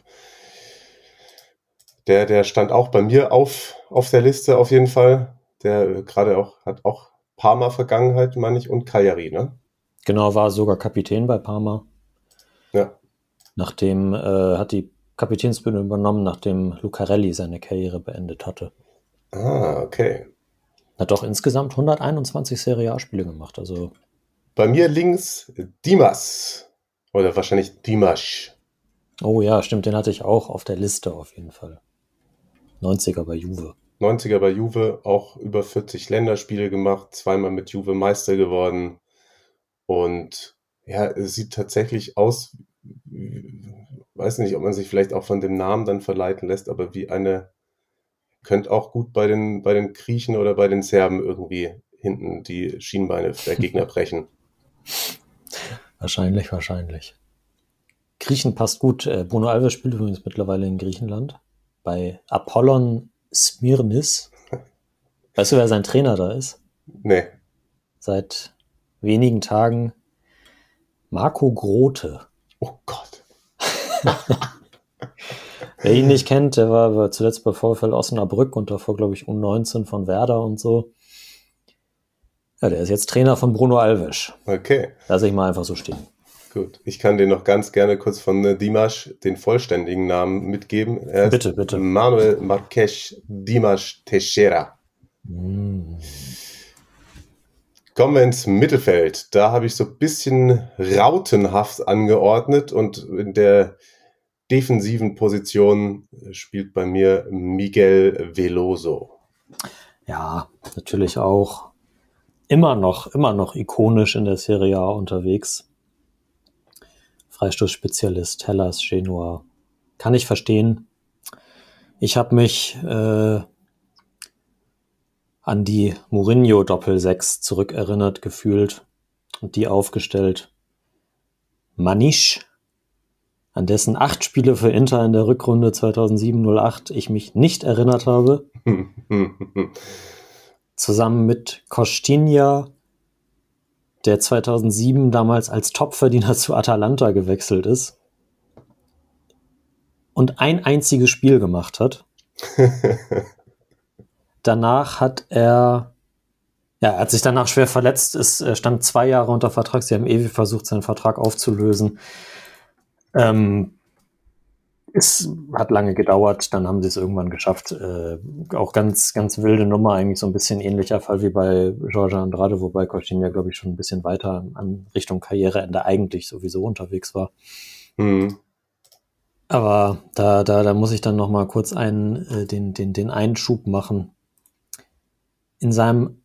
der, der stand auch bei mir auf, auf der Liste auf jeden Fall. Der äh, gerade auch, hat auch Parma Vergangenheit, meine ich, und Kajari, ne? Genau, war sogar Kapitän bei Parma. Ja. Nachdem, äh, hat die Kapitänsbühne übernommen, nachdem Lucarelli seine Karriere beendet hatte. Ah, okay. Hat doch insgesamt 121 Serie A-Spiele gemacht. Also Bei mir links Dimas. Oder wahrscheinlich Dimash. Oh ja, stimmt, den hatte ich auch auf der Liste auf jeden Fall. 90er bei Juve. 90er bei Juve, auch über 40 Länderspiele gemacht, zweimal mit Juve Meister geworden. Und ja, es sieht tatsächlich aus weiß nicht, ob man sich vielleicht auch von dem Namen dann verleiten lässt, aber wie eine, könnte auch gut bei den, bei den Griechen oder bei den Serben irgendwie hinten die Schienbeine der Gegner brechen. Wahrscheinlich, wahrscheinlich. Griechen passt gut. Äh, Bruno Alves spielt übrigens mittlerweile in Griechenland bei Apollon Smyrnis. Weißt du, wer sein Trainer da ist? Nee. Seit wenigen Tagen Marco Grote. Oh Gott. Wer ihn nicht kennt, der war, war zuletzt bei VfL Osnabrück und davor, glaube ich, U19 von Werder und so. Ja, der ist jetzt Trainer von Bruno Alves. Okay. Lass ich mal einfach so stehen. Gut. Ich kann dir noch ganz gerne kurz von äh, Dimash den vollständigen Namen mitgeben. Er Bitte, bitte. Manuel Marques Dimash Teixeira. Mm. Kommen wir ins Mittelfeld. Da habe ich so ein bisschen rautenhaft angeordnet und in der defensiven Position spielt bei mir Miguel Veloso. Ja, natürlich auch immer noch, immer noch ikonisch in der Serie A unterwegs. Freistoßspezialist, Hellas, Genua. Kann ich verstehen. Ich habe mich äh, an die Mourinho Doppel 6 zurückerinnert gefühlt und die aufgestellt. Manisch, an dessen acht Spiele für Inter in der Rückrunde 2007-08 ich mich nicht erinnert habe. Zusammen mit Kostinja, der 2007 damals als Topverdiener zu Atalanta gewechselt ist und ein einziges Spiel gemacht hat. danach hat er, ja, er hat sich danach schwer verletzt, ist, er stand zwei Jahre unter Vertrag. Sie haben ewig versucht, seinen Vertrag aufzulösen. Ähm, es hat lange gedauert, dann haben sie es irgendwann geschafft. Äh, auch ganz, ganz wilde Nummer, eigentlich so ein bisschen ähnlicher Fall wie bei Georgia Andrade, wobei Costin ja, glaube ich, schon ein bisschen weiter an Richtung Karriereende eigentlich sowieso unterwegs war. Mhm. Aber da, da, da muss ich dann noch mal kurz einen, äh, den, den, den Einschub machen. In seinem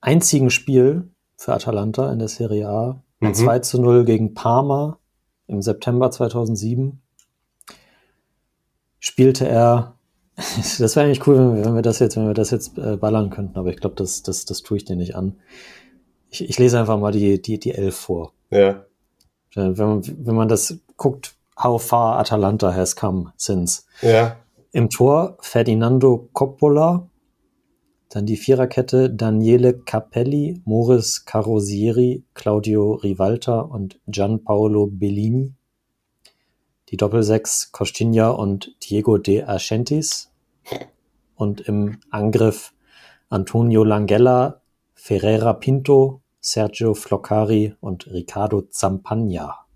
einzigen Spiel für Atalanta in der Serie A, ein Mhm. 2 zu 0 gegen Parma im September 2007, spielte er, das wäre eigentlich cool, wenn wir, wenn wir das jetzt, wenn wir das jetzt äh, ballern könnten, aber ich glaube, das, das, das tue ich dir nicht an. Ich, ich lese einfach mal die, die, die Elf vor. Ja. Wenn man, wenn man das guckt, how far Atalanta has come since. Ja. Im Tor Ferdinando Coppola, dann die Viererkette Daniele Capelli, Moris Carosieri, Claudio Rivalta und Gianpaolo Bellini. Die Doppelsechs Costinha und Diego de Ascentis. Und im Angriff Antonio Langella, Ferreira Pinto, Sergio Floccari und Riccardo Zampagna.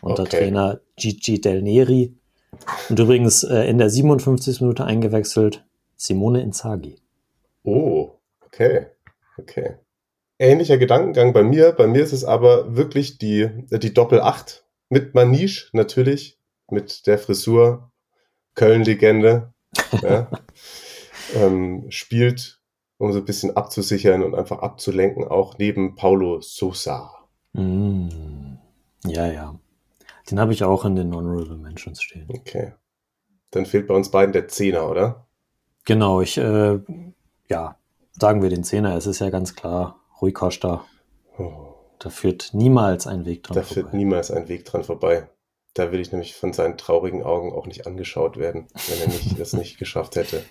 Und der Okay. Trainer Gigi Del Neri. Und übrigens äh, in der 57. Minute eingewechselt Simone Inzaghi. Oh, okay. Okay. Ähnlicher Gedankengang bei mir. Bei mir ist es aber wirklich die, die Doppel-8 mit Maniche natürlich, mit der Frisur, Köln-Legende. Ja. ähm, spielt, um so ein bisschen abzusichern und einfach abzulenken, auch neben Paulo Sosa. Mm. Ja, ja. Den habe ich auch in den Honorable Mentions stehen. Okay. Dann fehlt bei uns beiden der Zehner, oder? Genau, ich, äh, ja, sagen wir den Zehner, es ist ja ganz klar, Rui Costa, Oh, da führt niemals ein Weg dran da führt vorbei. niemals ein Weg dran vorbei. Da will ich nämlich von seinen traurigen Augen auch nicht angeschaut werden, wenn er nicht, es nicht geschafft hätte.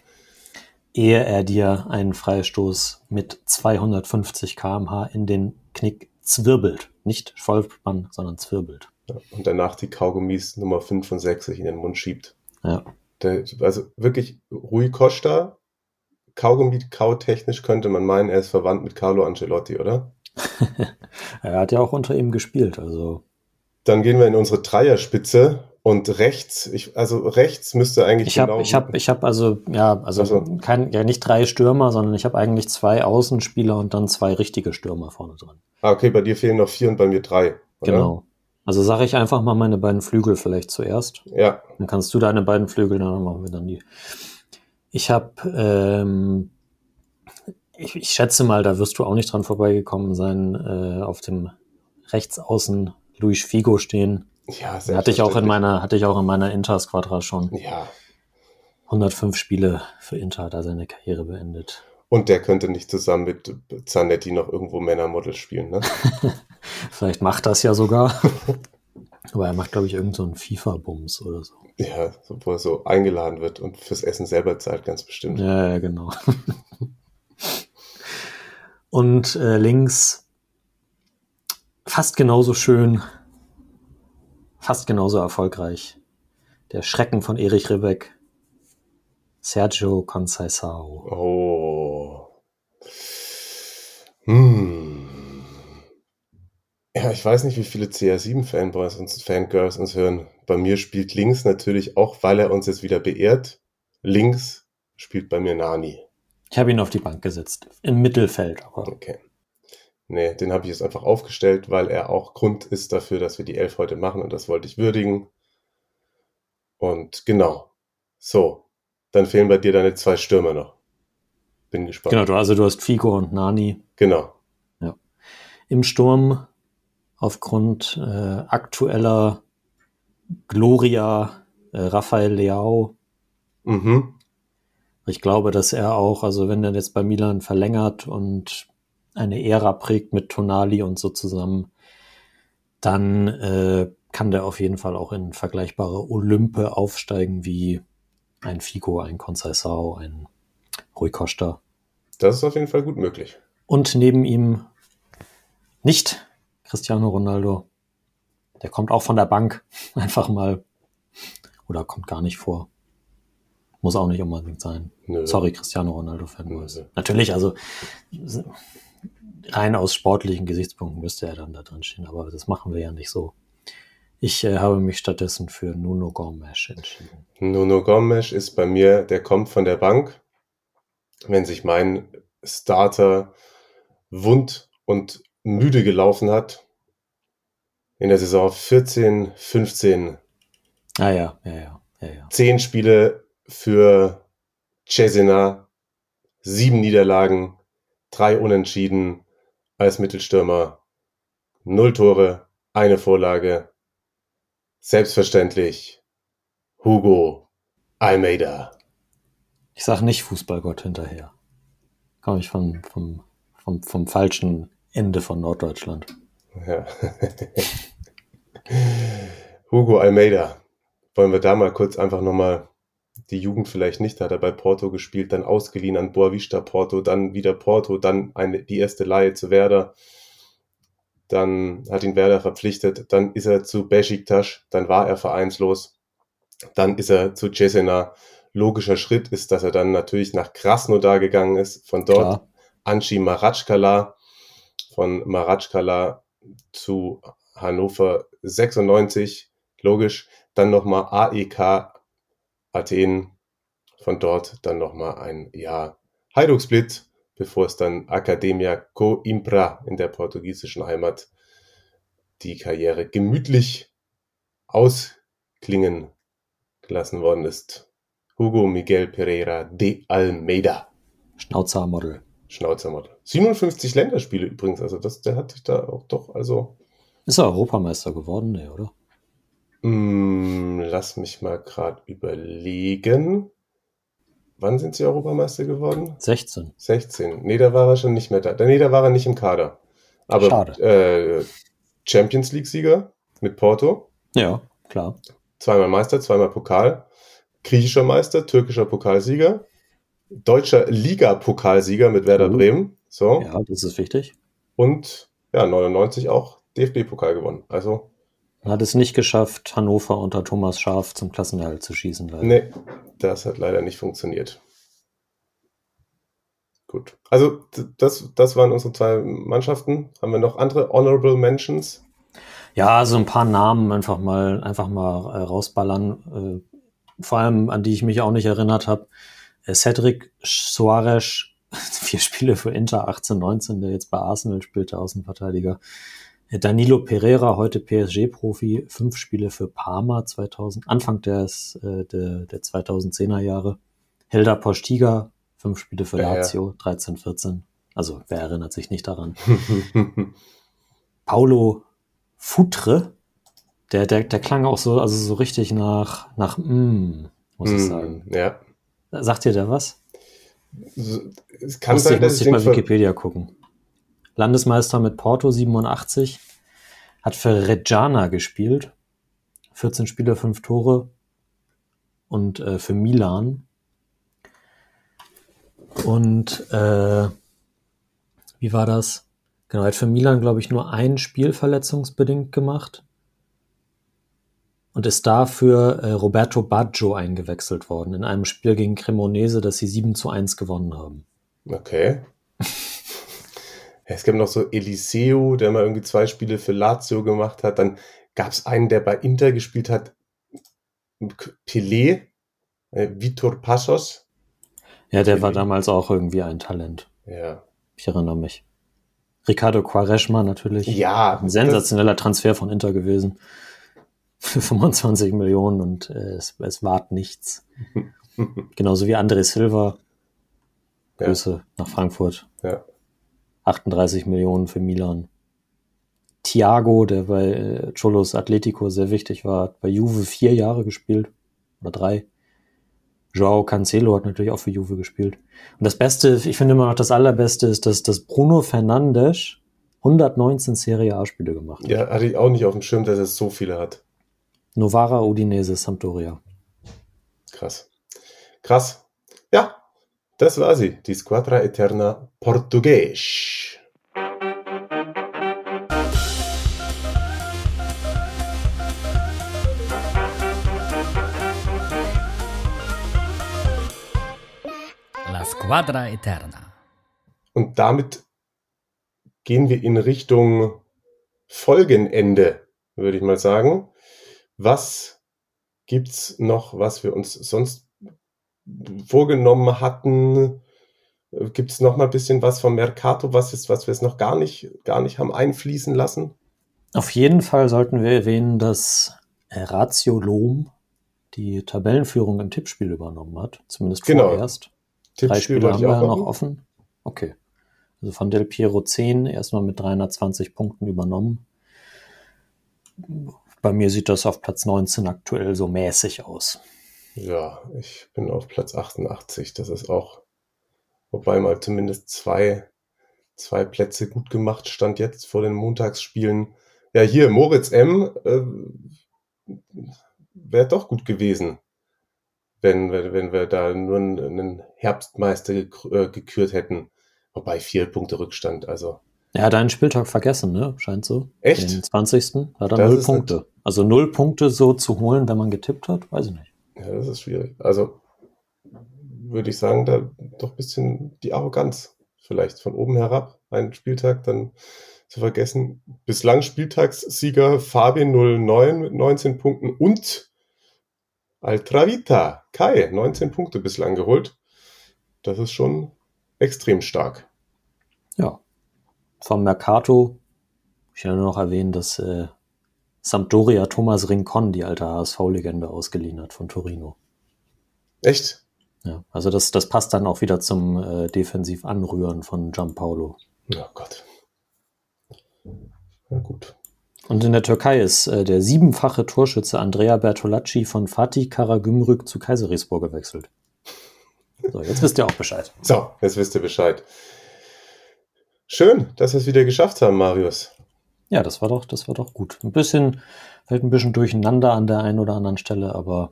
Ehe er dir einen Freistoß mit 250 km/h in den Knick zwirbelt. Nicht Vollspann, sondern zwirbelt. Ja, und danach die Kaugummis Nummer 65 in den Mund schiebt. Ja. Der, also wirklich, Rui Costa, Kaugummi kautechnisch könnte man meinen, er ist verwandt mit Carlo Ancelotti, oder? Er hat ja auch unter ihm gespielt, also Dann gehen wir in unsere Dreierspitze und rechts, ich, also rechts müsste eigentlich Ich habe, genau- ich habe, ich habe also ja, also Ach so. kein, ja nicht drei Stürmer, sondern ich habe eigentlich zwei Außenspieler und dann zwei richtige Stürmer vorne drin. Ah, okay, bei dir fehlen noch vier und bei mir drei. Oder? Genau. Also sage ich einfach mal meine beiden Flügel vielleicht zuerst. Ja, Dann kannst du deine beiden Flügel, dann machen wir dann die. Ich habe, ähm, ich, ich schätze mal, da wirst du auch nicht dran vorbeigekommen sein, äh, auf dem Rechtsaußen Luis Figo stehen. Ja, Hatte ich auch in meiner, hatte ich auch in meiner Inter-Squadra schon. Ja. 105 Spiele für Inter hat er seine Karriere beendet. Und der könnte nicht zusammen mit Zanetti noch irgendwo Männermodel spielen, ne? Vielleicht macht das ja sogar. Aber er macht, glaube ich, irgendeinen so FIFA-Bums oder so. Ja, wo er so eingeladen wird und fürs Essen selber zahlt, ganz bestimmt. Ja, ja genau. und äh, links fast genauso schön, fast genauso erfolgreich. Der Schrecken von Erich Ribbeck, Sergio Conceição. Oh. Hm. Ja, ich weiß nicht, wie viele CR7-Fanboys und Fangirls uns hören. Bei mir spielt links natürlich auch, weil er uns jetzt wieder beehrt. Links spielt bei mir Nani. Ich habe ihn auf die Bank gesetzt. Im Mittelfeld. Aber Okay. Nee, den habe ich jetzt einfach aufgestellt, weil er auch Grund ist dafür, dass wir die Elf heute machen und das wollte ich würdigen. Und genau. So. Dann fehlen bei dir deine zwei Stürmer noch. Bin gespannt. genau, also du hast Figo und Nani Genau. im Sturm aufgrund äh, aktueller Gloria äh, Rafael Leao. Mhm. Ich glaube, dass er auch, also wenn er jetzt bei Milan verlängert und eine Ära prägt mit Tonali und so zusammen, dann äh, kann der auf jeden Fall auch in vergleichbare Olympe aufsteigen wie ein Figo, ein Conceição, ein Rui Costa. Das ist auf jeden Fall gut möglich. Und neben ihm nicht Cristiano Ronaldo. Der kommt auch von der Bank einfach mal. Oder kommt gar nicht vor. Muss auch nicht unbedingt sein. Nö. Sorry, Cristiano Ronaldo Fanboys. Nö. Natürlich, also rein aus sportlichen Gesichtspunkten müsste er dann da drin stehen, aber das machen wir ja nicht so. Ich äh, habe mich stattdessen für Nuno Gomes entschieden. Nuno Gomes ist bei mir, der kommt von der Bank. Wenn sich mein Starter wund und müde gelaufen hat, in der Saison 14, 15, Ah ja, ja, ja, ja, ja. 10 Spiele für Cesena, sieben Niederlagen, drei Unentschieden als Mittelstürmer, null Tore, eine Vorlage. Selbstverständlich Hugo Almeida. Ich sag nicht Fußballgott hinterher. Komme ich vom, vom, vom, vom falschen Ende von Norddeutschland. Ja. Hugo Almeida. Wollen wir da mal kurz einfach nochmal die Jugend vielleicht nicht, da hat er bei Porto gespielt, dann ausgeliehen an Boavista Porto, dann wieder Porto, dann eine, die erste Leihe zu Werder. Dann hat ihn Werder verpflichtet, dann ist er zu Besiktas, dann war er vereinslos. Dann ist er zu Cesena. Logischer Schritt ist, dass er dann natürlich nach Krasnodar gegangen ist, von dort Klar. Anchi Maratschkala, von Maratschkala zu Hannover 96, logisch. Dann nochmal AEK Athen, von dort dann nochmal ein Jahr Heiducksplit, bevor es dann Academia Coimbra in der portugiesischen Heimat die Karriere gemütlich ausklingen gelassen worden ist. Hugo Miguel Pereira de Almeida. Schnauzermodel. Schnauzermodel. 57 Länderspiele übrigens, also das, der hat sich da auch doch, also, Ist er Europameister geworden, nee, oder? Mm, lass mich mal gerade überlegen. Wann sind sie Europameister geworden? 16. 16. Nee, da war er schon nicht mehr da. Nee, da war er nicht im Kader. Aber Schade. äh, Champions League-Sieger mit Porto, Ja, klar. zweimal Meister, zweimal Pokal, griechischer Meister, türkischer Pokalsieger, deutscher Liga-Pokalsieger mit Werder Mhm. Bremen, so, Ja, das ist wichtig. und ja, 99 auch DFB-Pokal gewonnen. Also, Hat es nicht geschafft, Hannover unter Thomas Schaf zum Klassenerhalt zu schießen. Leider. nee, das hat leider nicht funktioniert. Gut. Also, das, das waren unsere zwei Mannschaften. Haben wir noch andere Honorable Mentions? Ja, so ein paar Namen einfach mal, einfach mal äh, rausballern. Äh, vor allem, an die ich mich auch nicht erinnert habe. Äh, Cedric Soares, vier Spiele für Inter, 18, 19, der jetzt bei Arsenal spielt, der Außenverteidiger. Danilo Pereira, heute PSG-Profi, fünf Spiele für Parma 2000, Anfang des, äh, der, der 2010er Jahre. Helder Postiga, fünf Spiele für Ja, ja. Lazio, 13, 14. Also, wer erinnert sich nicht daran? Paulo Futre, Der, der, der klang auch so, also so richtig nach, nach mm, muss ich Hm, sagen. Ja. Sagt dir der was? So, Es kann Musste, sein, dass ich ich mal den ver- Wikipedia gucken. Landesmeister mit Porto 87, hat für Reggiana gespielt. 14 Spiele, 5 Tore. Und äh, für Milan. Und äh, wie war das? Genau, hat für Milan, glaube ich, nur ein Spiel verletzungsbedingt gemacht. Und ist dafür äh, Roberto Baggio eingewechselt worden in einem Spiel gegen Cremonese, das sie 7 zu 1 gewonnen haben. Okay. Ja, Es gibt noch so Eliseo, der mal irgendwie zwei Spiele für Lazio gemacht hat. Dann gab es einen, der bei Inter gespielt hat. Pelé, äh, Vitor Passos. Ja, der war Okay. damals auch irgendwie ein Talent. Ja. Ich erinnere mich. Ricardo Quaresma natürlich. Ja, Ein sensationeller Transfer von Inter gewesen. Für 25 Millionen und äh, es, es ward nichts. Genauso wie André Silva. Ja. Grüße nach Frankfurt. Ja. 38 Millionen für Milan. Thiago, der bei äh, Cholos Atletico sehr wichtig war, hat bei Juve vier Jahre gespielt. Oder drei. Joao Cancelo hat natürlich auch für Juve gespielt. Und das Beste, ich finde immer noch das Allerbeste ist, dass, dass Bruno Fernandes 119 Serie A-Spiele gemacht hat. Ja, hatte ich auch nicht auf dem Schirm, dass er so viele hat. Novara, Udinese, Sampdoria. Krass. Krass. Ja, das war sie. Die Squadra Eterna Portugues. La Squadra Eterna. Und damit gehen wir in Richtung Folgenende, würde ich mal sagen. Was gibt's noch, was wir uns sonst vorgenommen hatten? Gibt's noch mal ein bisschen was vom Mercato, was ist, was wir es noch gar nicht, gar nicht haben einfließen lassen? Auf jeden Fall sollten wir erwähnen, dass äh, Ratio Lohm die Tabellenführung im Tippspiel übernommen hat. Zumindest Genau. vorerst. Drei Tippspiel Spiele wollte haben wir ja noch offen. Okay. Also von Del Piero 10 erstmal mit 320 Punkten übernommen. Bei mir sieht das auf Platz 19 aktuell so mäßig aus. Ja, ich bin auf Platz 88. Das ist auch, wobei mal zumindest zwei, zwei Plätze gut gemacht stand jetzt vor den Montagsspielen. Ja, hier, Moritz M. Äh, Wäre doch gut gewesen, wenn, wenn, wenn wir da nur einen, einen Herbstmeister äh, gekürt hätten. Wobei vier Punkte Rückstand, also. Er hat einen Spieltag vergessen, ne? Scheint so. Echt? Den 20. hat er null Punkte. Also null Punkte so zu holen, wenn man getippt hat, weiß ich nicht. Ja, das ist schwierig. Also würde ich sagen, da doch ein bisschen die Arroganz vielleicht von oben herab, einen Spieltag dann zu vergessen. Bislang Spieltagssieger Fabian 09 mit 19 Punkten und Altravita Kai 19 Punkte bislang geholt. Das ist schon extrem stark. Ja. Vom Mercato, ich will nur noch erwähnen, dass äh, Sampdoria Thomas Rincon, die alte HSV-Legende, ausgeliehen hat von Torino. Echt? Ja, also das, das passt dann auch wieder zum äh, Defensiv-Anrühren von Gianpaolo. Oh Gott. Na gut. Und in der Türkei ist äh, der siebenfache Torschütze Andrea Bertolacci von Fatih Karagümrük zu Kayserispor gewechselt. So, jetzt wisst ihr auch Bescheid. So, jetzt wisst ihr Bescheid. Schön, dass wir es wieder geschafft haben, Marius. Ja, das war doch, das war doch gut. Ein bisschen, vielleicht ein bisschen durcheinander an der einen oder anderen Stelle, aber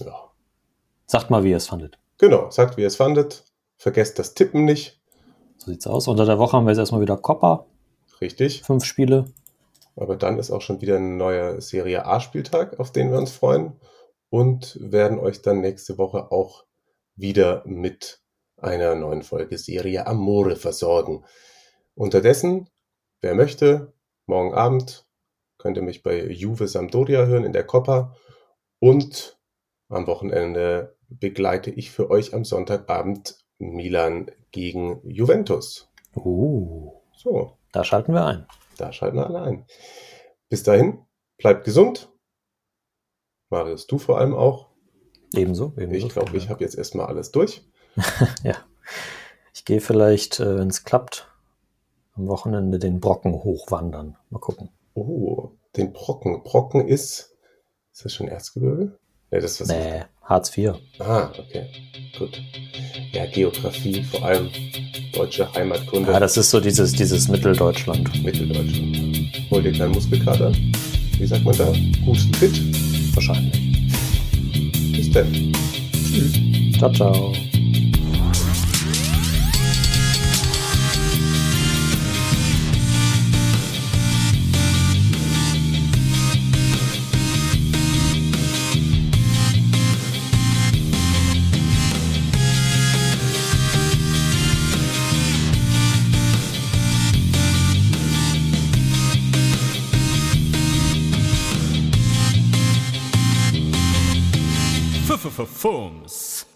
Ja. sagt mal, wie ihr es fandet. Genau, sagt, wie ihr es fandet. Vergesst das Tippen nicht. So sieht's aus. Unter der Woche haben wir jetzt erstmal wieder Copper, Richtig. fünf Spiele. Aber dann ist auch schon wieder ein neuer Serie A-Spieltag, auf den wir uns freuen. Und werden euch dann nächste Woche auch wieder mit einer neuen Folge Serie Amore versorgen. Unterdessen, wer möchte, morgen Abend könnt ihr mich bei Juve Sampdoria hören in der Coppa. Und am Wochenende begleite ich für euch am Sonntagabend Milan gegen Juventus. Uh, So, da schalten wir ein. da schalten wir alle ein. Bis dahin, bleibt gesund. Marius, du vor allem auch. Ebenso. ebenso. Ich glaube, ich habe jetzt erstmal alles durch. Ja. Ich gehe vielleicht, äh, wenn es klappt, am Wochenende den Brocken hochwandern. Mal gucken. Oh, den Brocken. Brocken ist, ist das schon Erzgebirge? Nee, das ist was nee, Hartz IV. Ah, okay. Gut. Ja, Geografie, vor allem deutsche Heimatkunde. Ja, das ist so dieses, dieses Mitteldeutschland. Mitteldeutschland. Wollt ihr keinen Muskelkater? Wie sagt man da? Hustenfit? Wahrscheinlich. Bis dann. Tschüss. Ciao, ciao. Fums.